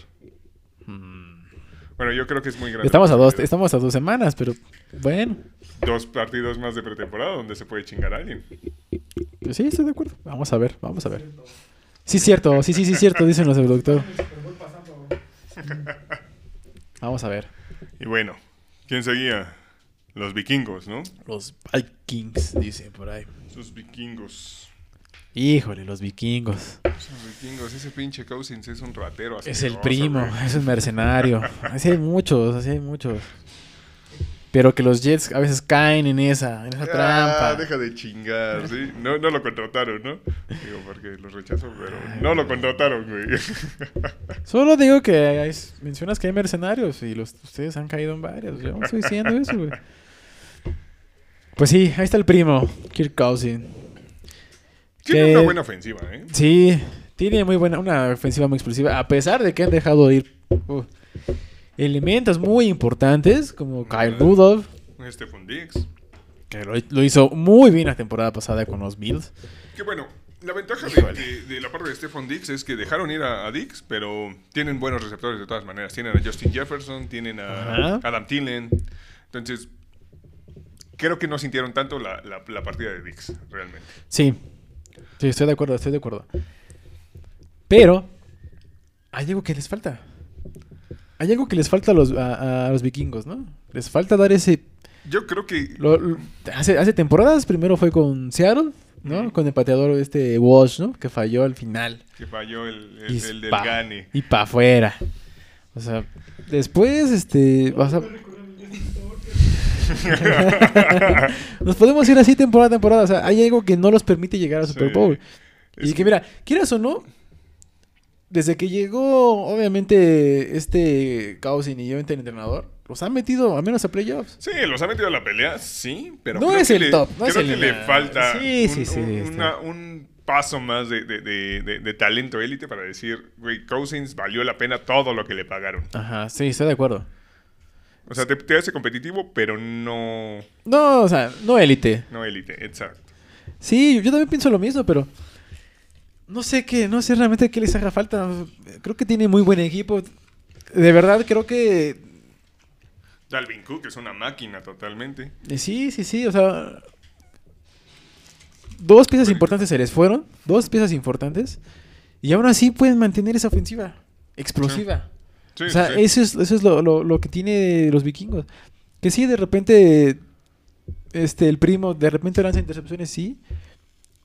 Bueno, yo creo que es muy grande. Mm. Estamos a dos, estamos a dos semanas, pero bueno. Dos partidos más de pretemporada donde se puede chingar a alguien. Pues sí, estoy de acuerdo. Vamos a ver, vamos a ver. Sí, cierto, sí, sí, sí, cierto, dicen los del doctor. Vamos a ver. Y bueno, ¿quién seguía? Los vikingos, ¿no? Los Vikings, dicen por ahí. Sus vikingos. Híjole, los vikingos. Ese pinche Cousins es un ratero. Es el asqueroso, primo, güey. es un mercenario. Así hay muchos, así hay muchos. Pero que los Jets a veces caen en esa, en esa Ah, trampa. deja de chingar, ¿sí? No, no lo contrataron, ¿no? Digo, porque los rechazó, pero no lo contrataron, güey. Solo digo que hay- mencionas que hay mercenarios y los, ustedes han caído en varios. Yo no estoy diciendo eso, güey. Pues sí, ahí está el primo, Kirk Cousins. Tiene Que- una buena ofensiva, ¿eh? Sí, tiene muy buena, una ofensiva muy explosiva, a pesar de que han dejado ir uh, elementos muy importantes como Kyle Rudolph, Stephon Diggs. que lo, lo hizo muy bien la temporada pasada con los Bills. Que bueno, la ventaja de, de- de la parte de Stephon Diggs es que dejaron ir a, a Diggs, pero tienen buenos receptores de todas maneras. Tienen a Justin Jefferson, tienen a Ajá. Adam Thielen. Entonces, creo que no sintieron tanto la, la- la partida de Diggs, realmente. Sí, sí, estoy de acuerdo, estoy de acuerdo. Pero hay algo que les falta. Hay algo que les falta a los, a, a los vikingos, ¿no? Les falta dar ese... Yo creo que lo- lo- hace, hace temporadas, primero fue con Seattle, ¿no? Con el pateador este Walsh, ¿no? Que falló al final. que falló el, el, Y el del pa- Gane. Y para afuera. O sea, después, este... vas a- Nos podemos ir así temporada a temporada. O sea, hay algo que no los permite llegar a Super Sí. Bowl. Es y que, mira, quieras o no, desde que llegó, obviamente, este Cousin y obviamente el entrenador, los han metido al menos a playoffs. Sí, los ha metido a la pelea, sí, pero No creo es que el le, top, no es creo el- que le falta Sí, un, sí, sí, un- este. una- un paso más de, de- de- de- de talento élite para decir, güey, Cousins valió la pena todo lo que le pagaron. Ajá, sí, estoy de acuerdo. O sea, te, te hace competitivo, pero no, No, o sea, no élite. no élite, exacto. Sí, yo también pienso lo mismo, pero no sé qué, no sé realmente qué les haga falta. Creo que tiene muy buen equipo. De verdad, creo que Dalvin Cook es una máquina totalmente. Eh, Sí, sí, sí, o sea... Dos piezas importantes se les fueron, dos piezas importantes, y aún así pueden mantener esa ofensiva. explosiva. Sí, o sea, sí, sí. eso es, eso es lo, lo- lo que tiene los vikingos. Que sí, de repente, este, el primo, de repente lanza intercepciones, sí.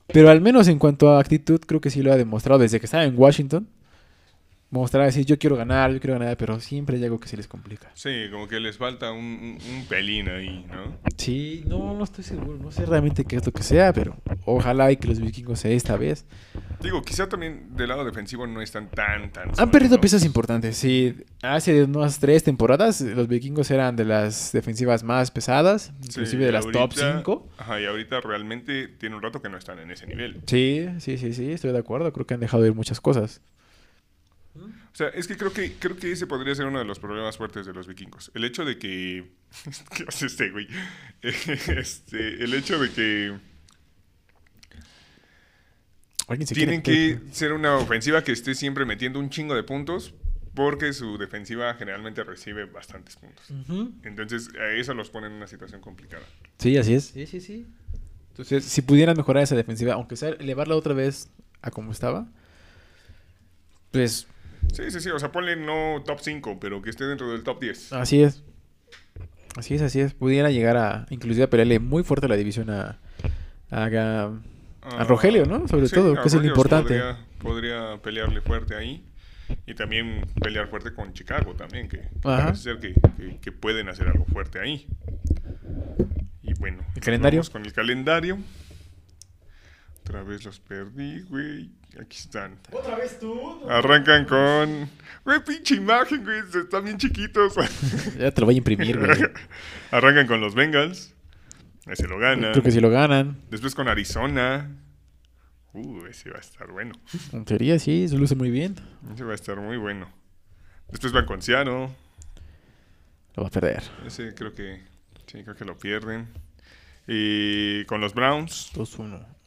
Pero al menos en cuanto a actitud, creo que sí lo ha demostrado desde que estaba en Washington. Mostrar decir, yo quiero ganar, yo quiero ganar, pero siempre hay algo que se les complica. Sí, como que les falta un, un- pelín ahí, ¿no? Sí, no, no estoy seguro. No sé realmente qué es lo que sea, pero ojalá y que los vikingos sea esta vez. Digo, quizá también del lado defensivo no están tan, tan... Han sólidos. perdido piezas importantes. Sí, hace unas tres temporadas los vikingos eran de las defensivas más pesadas, Sí, inclusive de las top ahorita- 5. Ajá, y ahorita realmente tiene un rato que no están en ese nivel. Sí, sí, sí, sí, estoy de acuerdo. Creo que han dejado de ir muchas cosas. O sea, es que creo que creo que ese podría ser uno de los problemas fuertes de los vikingos. El hecho de que... ¿Qué hace este, güey? Este, el hecho de que tienen que ser una ofensiva que esté siempre metiendo un chingo de puntos porque su defensiva generalmente recibe bastantes puntos. Entonces, a eso los pone en una situación complicada. Sí, así es. Sí, sí, sí. Entonces, si pudieran mejorar esa defensiva, aunque sea elevarla otra vez a como estaba, pues Sí, sí, sí. O sea, ponle no top 5, pero que esté dentro del top 10. así es. Así es, así es. Pudiera llegar a, inclusive a pelearle muy fuerte a la división a, a, a- a Rogelio, ¿no? Sobre todo, que es el importante. Podría, podría pelearle fuerte ahí. Y también pelear fuerte con Chicago también, que Ajá. parece ser que, que- que pueden hacer algo fuerte ahí. Y bueno. ¿El calendario? vamos con el calendario. Otra vez los perdí, güey. Aquí están. ¿Otra vez tú? Arrancan con... Güey, pinche imagen, güey. Están bien chiquitos. Ya te lo voy a imprimir, güey. Arrancan con los Bengals. Ese lo ganan. Creo que si lo ganan. Después con Arizona. Uh, ese va a estar bueno. En teoría sí, se luce muy bien. Ese va a estar muy bueno. Después van con Seattle. Lo va a perder. Ese creo que... Sí, creo que lo pierden. Y con los Browns. 2-1.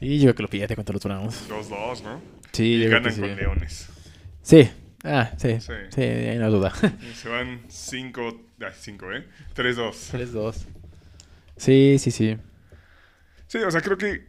Y yo creo que lo pierde contra los Browns. 2-2, ¿no? Sí, y yo creo ganan que con sí. Leones. Sí. Ah, sí. Sí. Sí, hay una duda. Se van 5... Ah, 5, ¿eh? 3-2. 3-2. Sí, sí, sí. Sí, o sea, creo que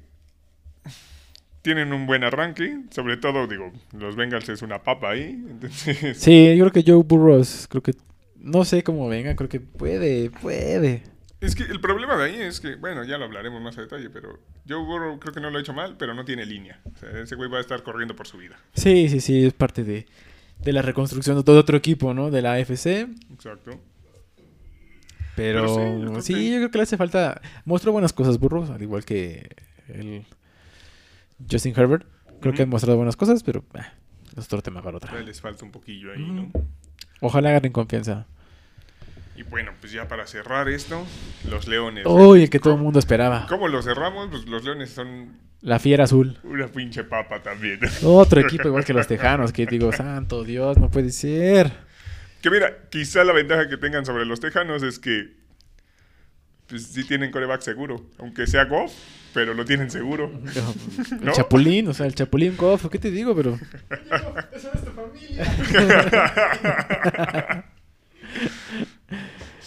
tienen un buen arranque. Sobre todo, digo, los Bengals es una papa ahí. Entonces, Sí, yo creo que Joe Burrows, creo que... No sé cómo venga, creo que puede, puede. Es que el problema de ahí es que, bueno, ya lo hablaremos más a detalle, pero Burrow creo que no lo ha hecho mal, pero no tiene línea. O sea, ese güey va a estar corriendo por su vida. Sí, sí, sí, es parte de, de la reconstrucción de todo otro equipo, ¿no? De la AFC. Exacto. Pero, Pero sí, yo creo sí, que- yo creo que le hace falta... Mostró buenas cosas Burrows, al igual que el Justin Herbert. Creo que han mostrado buenas cosas, pero ah, es otro tema para otra. Les falta un poquillo ahí. ¿no? Ojalá agarren confianza. Y bueno, pues ya para cerrar esto, los Leones. Uy, el que todo el mundo esperaba. ¿Cómo lo cerramos? Pues los Leones son La fiera azul. una pinche papa también. Otro equipo igual que los Tejanos, que digo, santo Dios, no puede ser. Que mira, quizá la ventaja que tengan sobre los Tejanos es que pues sí tienen coreback seguro, aunque sea Goff, pero lo tienen seguro. El ¿No? Chapulín, o sea, el Chapulín Goff, ¿qué te digo? Pero Esa es tu familia.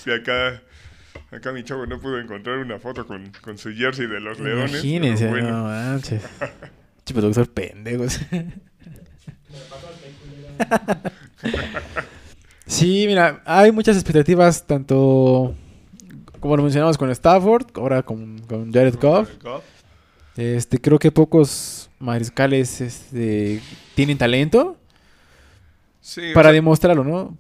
Si acá, acá mi chavo no pudo encontrar una foto con, con su jersey de los Leones. imagínense, bueno. no manches. Pendejos. Sí, mira, hay muchas expectativas, tanto como lo mencionamos con Stafford, ahora con, con Jared Goff. Este, creo que pocos mariscales este, tienen talento Sí, o para sea, demostrarlo, ¿no?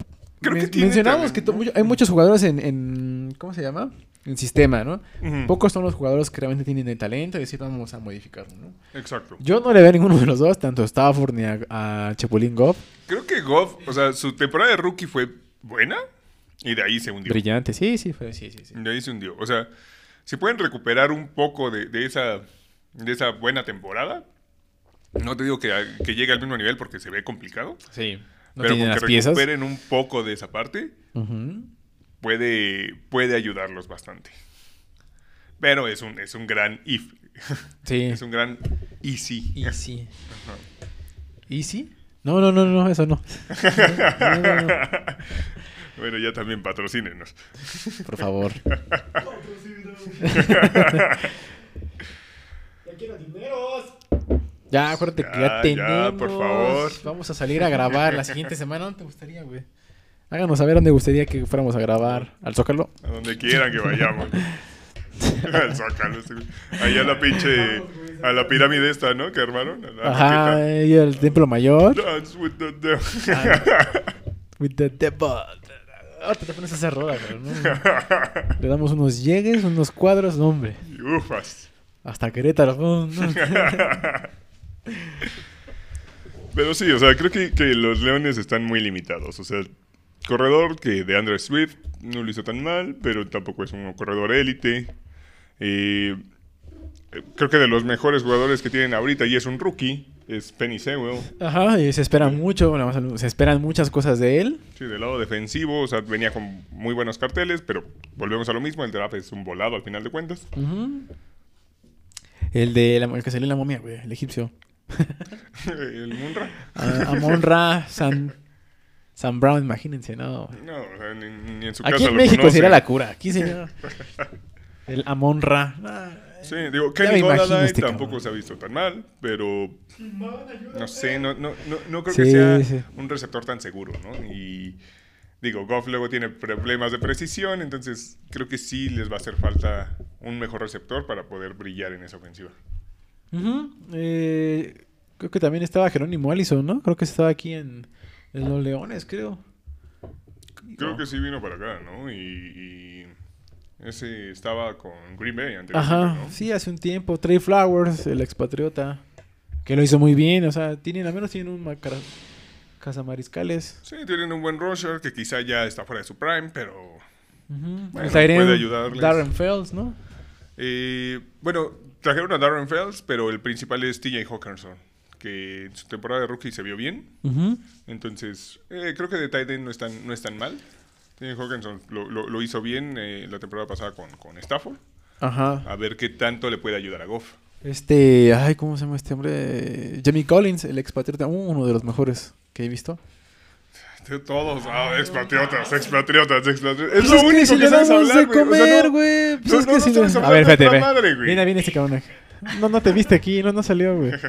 Creo que Men- tiene mencionamos que hay muchos jugadores en, en- ¿cómo se llama? En sistema, ¿no? Pocos son los jugadores que realmente tienen el talento y decir vamos a modificarlo, ¿no? Exacto. Yo no le veo a ninguno de los dos, tanto a Stafford ni a, a Chapulín Goff. Creo que Goff, o sea, su temporada de rookie fue buena y de ahí se hundió. Brillante, sí, sí, fue, sí, sí, sí. De ahí se hundió. O sea, si pueden recuperar un poco de, de esa, de esa buena temporada, no te digo que, que llegue al mismo nivel porque se ve complicado, Sí. No pero tienen con las que piezas. recuperen un poco de esa parte, puede, puede ayudarlos bastante. Pero es un, es un gran if. Sí. Es un gran easy. Easy. ¿Easy? No, no, no, no, eso no. No, no, no, Bueno, ya también patrocínenos. Por favor. Ya quiero dineros. Ya, acuérdate que ya Ya, ya, tenemos. por favor. Vamos a salir a grabar la siguiente semana. ¿Dónde te gustaría, güey? Háganos saber dónde gustaría que fuéramos a grabar. ¿Al Zócalo? A donde quieran que vayamos. Al Zócalo. Ahí a la pinche. A la pirámide esta, ¿no? Que armaron. a Ajá, y al Templo Mayor. Dance with the devil. With the devil. Ahorita te pones esa rola, pero no. Le damos unos llegues, unos cuadros, no, hombre. Y Ufas. Hasta Querétaro. no, no. Pero sí, o sea, creo que, que los Leones están muy limitados. O sea, corredor que de Andrew Swift no lo hizo tan mal, pero tampoco es un corredor élite. Eh, creo que de los mejores jugadores que tienen ahorita, y es un rookie, es Penny Sewell. Ajá, y se espera mucho, bueno, se esperan muchas cosas de él. Sí, del lado defensivo, o sea, venía con muy buenos carteles, pero volvemos a lo mismo, el draft es un volado al final de cuentas. Ujú. El de la, el que salió en la momia, güey, el egipcio. El Munra. A- Amon Ra, San, San Brown, imagínense, no. No, o sea, ni, ni en su Aquí casa en lo México sería la cura, aquí sería el Amon Ra. Ah, Sí, digo, Kenny Golladay este tampoco cabrón. se ha visto tan mal, pero no sé, no, no, no, no creo Sí, que sea sí. un receptor tan seguro, ¿no? Y digo, Goff luego tiene problemas de precisión, entonces creo que sí les va a hacer falta un mejor receptor para poder brillar en esa ofensiva. Ujú, eh, creo que también estaba Jerónimo Allison, ¿no? Creo que estaba aquí en, en Los Leones, creo. Creo No. que sí vino para acá, ¿no? Y, y ese estaba con Green Bay anteriormente, Ajá, ¿no? sí, hace un tiempo. Trey Flowers, el expatriota, que lo hizo muy bien. O sea, tienen, al menos tienen un macara- cazamariscales. Sí, tienen un buen rusher que quizá ya está fuera de su prime, pero. Bueno, El tight end, puede ayudarles. Darren Fells, ¿no? Eh, bueno, trajeron a Darren Fells, pero el principal es TJ Hawkinson, que en su temporada de rookie se vio bien. Entonces, eh, creo que de tight end no es tan, no es tan mal. TJ Hawkinson lo, lo- lo hizo bien eh, la temporada pasada con, con Stafford. Ajá. A ver qué tanto le puede ayudar a Goff. Este, ay, ¿cómo se llama este hombre? Jamie Collins, el expatriota, uno de los mejores que he visto. Todos, ah, expatriotas, expatriotas, expatriotas. Es Pues lo que único si que sabes damos hablar, de güey. O sea, comer, no- güey. Pues no- es que no si A ver, ve. madre, güey. Viene, viene este cabrón. No, no te viste aquí, no, no salió, güey.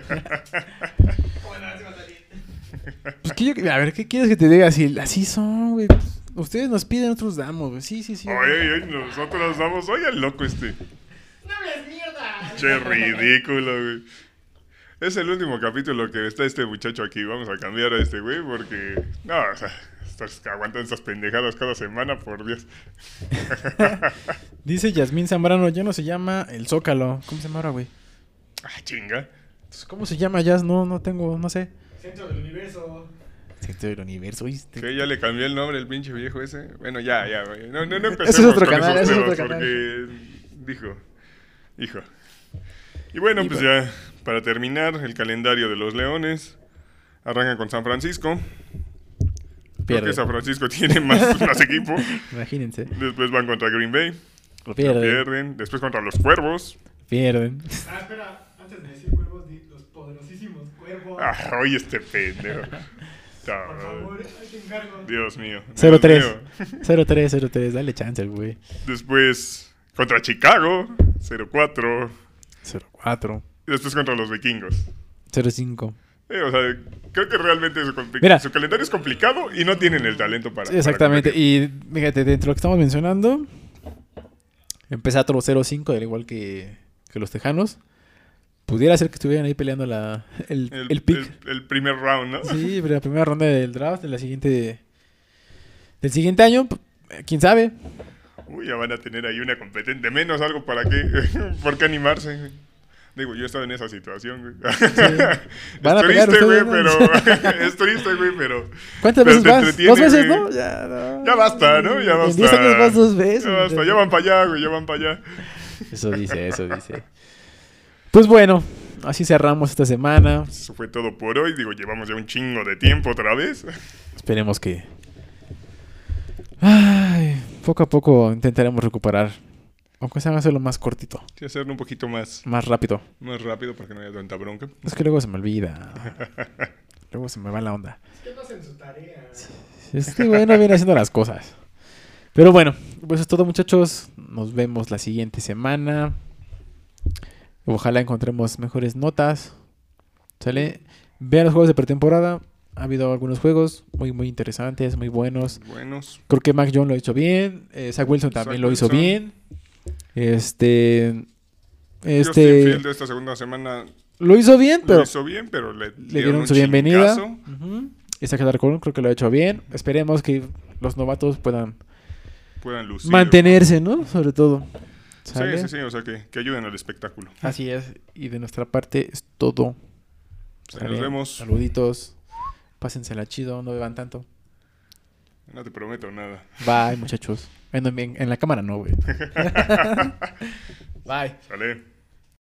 Pues que yo, a ver, ¿qué quieres que te diga? Así, así son, güey. Pues, Ustedes nos piden, nosotros damos, güey. Sí, sí, sí. Oye, oye, nosotros nos damos. Oye, el loco este. ¡No hables mierda! Che, ridículo, güey. Es el último capítulo que está este muchacho aquí. Vamos a cambiar a este güey porque. No, o sea, estás aguantando estas pendejadas cada semana, por Dios. Dice Yasmín Zambrano, ya no se llama el Zócalo. ¿Cómo se llama ahora, güey? Ah, chinga. Entonces, ¿Cómo se llama Jazz? No, no tengo, no sé. Centro del universo. Centro del universo, ¿viste? Que ya le cambió el nombre el pinche viejo ese. Bueno, ya, ya, güey. No, no, no empecemos es otro con canal, esos ese es pedos otro canal. porque dijo, hijo. Y bueno, Y pues bueno. ya, para terminar, el calendario de los Leones arranca con San Francisco. Creo Pierde. que San Francisco tiene más, más equipo. Imagínense. Después van contra Green Bay. Pierden. pierden. Después contra los Cuervos. Pierden. Ah, espera, antes de decir cuervos, los poderosísimos cuervos. Ah, oye, este pendejo. Por favor, ahí te encargo. Dios mío. 0-3. Dios mío. 0-3, 0-3. Dale chance güey. Después contra Chicago. 0-4. 0-4. Y después contra los vikingos. 0-5. Eh, o sea, creo que realmente su, Mira. su calendario es complicado y no tienen el talento para. Sí, exactamente. para Y fíjate, dentro de lo que estamos mencionando, empezaron 0-5, al igual que, que los tejanos. Pudiera ser que estuvieran ahí peleando la, el, el, pick. el- el primer round, ¿no? Sí, pero la primera ronda del draft, de la siguiente. Del siguiente año, quién sabe. Uy, ya van a tener ahí una competente menos, algo para qué. ¿Por qué animarse? Digo, yo he estado en esa situación, güey. Van a es triste, güey, pero. es triste, güey, pero. ¿Cuántas Pero veces vas? ¿Dos veces, güey. no? Ya, no. Ya basta, ¿no? Ya basta. En 10 años vas dos veces. Ya basta, ya van para allá, güey, ya van para allá. Eso dice, eso dice. Pues bueno, así cerramos esta semana. Eso fue todo por hoy. Digo, llevamos ya un chingo de tiempo otra vez. Esperemos que. Ay, poco a poco intentaremos recuperar. Aunque sea hacerlo más cortito, Hay hacerlo un poquito más, más rápido. más rápido para que no haya tanta bronca. Es que luego se me olvida. Luego se me va la onda. Es que no hacen su tarea. Este güey no viene haciendo las cosas. Pero bueno, pues es todo, muchachos. Nos vemos la siguiente semana. Ojalá encontremos mejores notas. ¿Sale? Vean los juegos de pretemporada. Ha habido algunos juegos muy, muy interesantes, muy buenos. Buenos. Creo que Mac Jones lo hizo bien. eh, Zach Wilson también Zach lo hizo Wilson. bien. Este. Este. Field esta segunda semana Lo hizo bien, lo pero hizo bien, pero le, le dieron su bienvenida. Isaac Alarcón creo que lo ha hecho bien. Esperemos que los novatos puedan Puedan lucir. mantenerse, ¿no? Sobre todo. Sí, ¿Sale? sí, sí, o sea, que, que ayuden al espectáculo. Así es. Y de nuestra parte es todo. Nos vemos. Saluditos. Pásensela chido, no beban tanto. No te prometo nada. Bye, muchachos. En, en- en la cámara no, güey. Bye. Sale.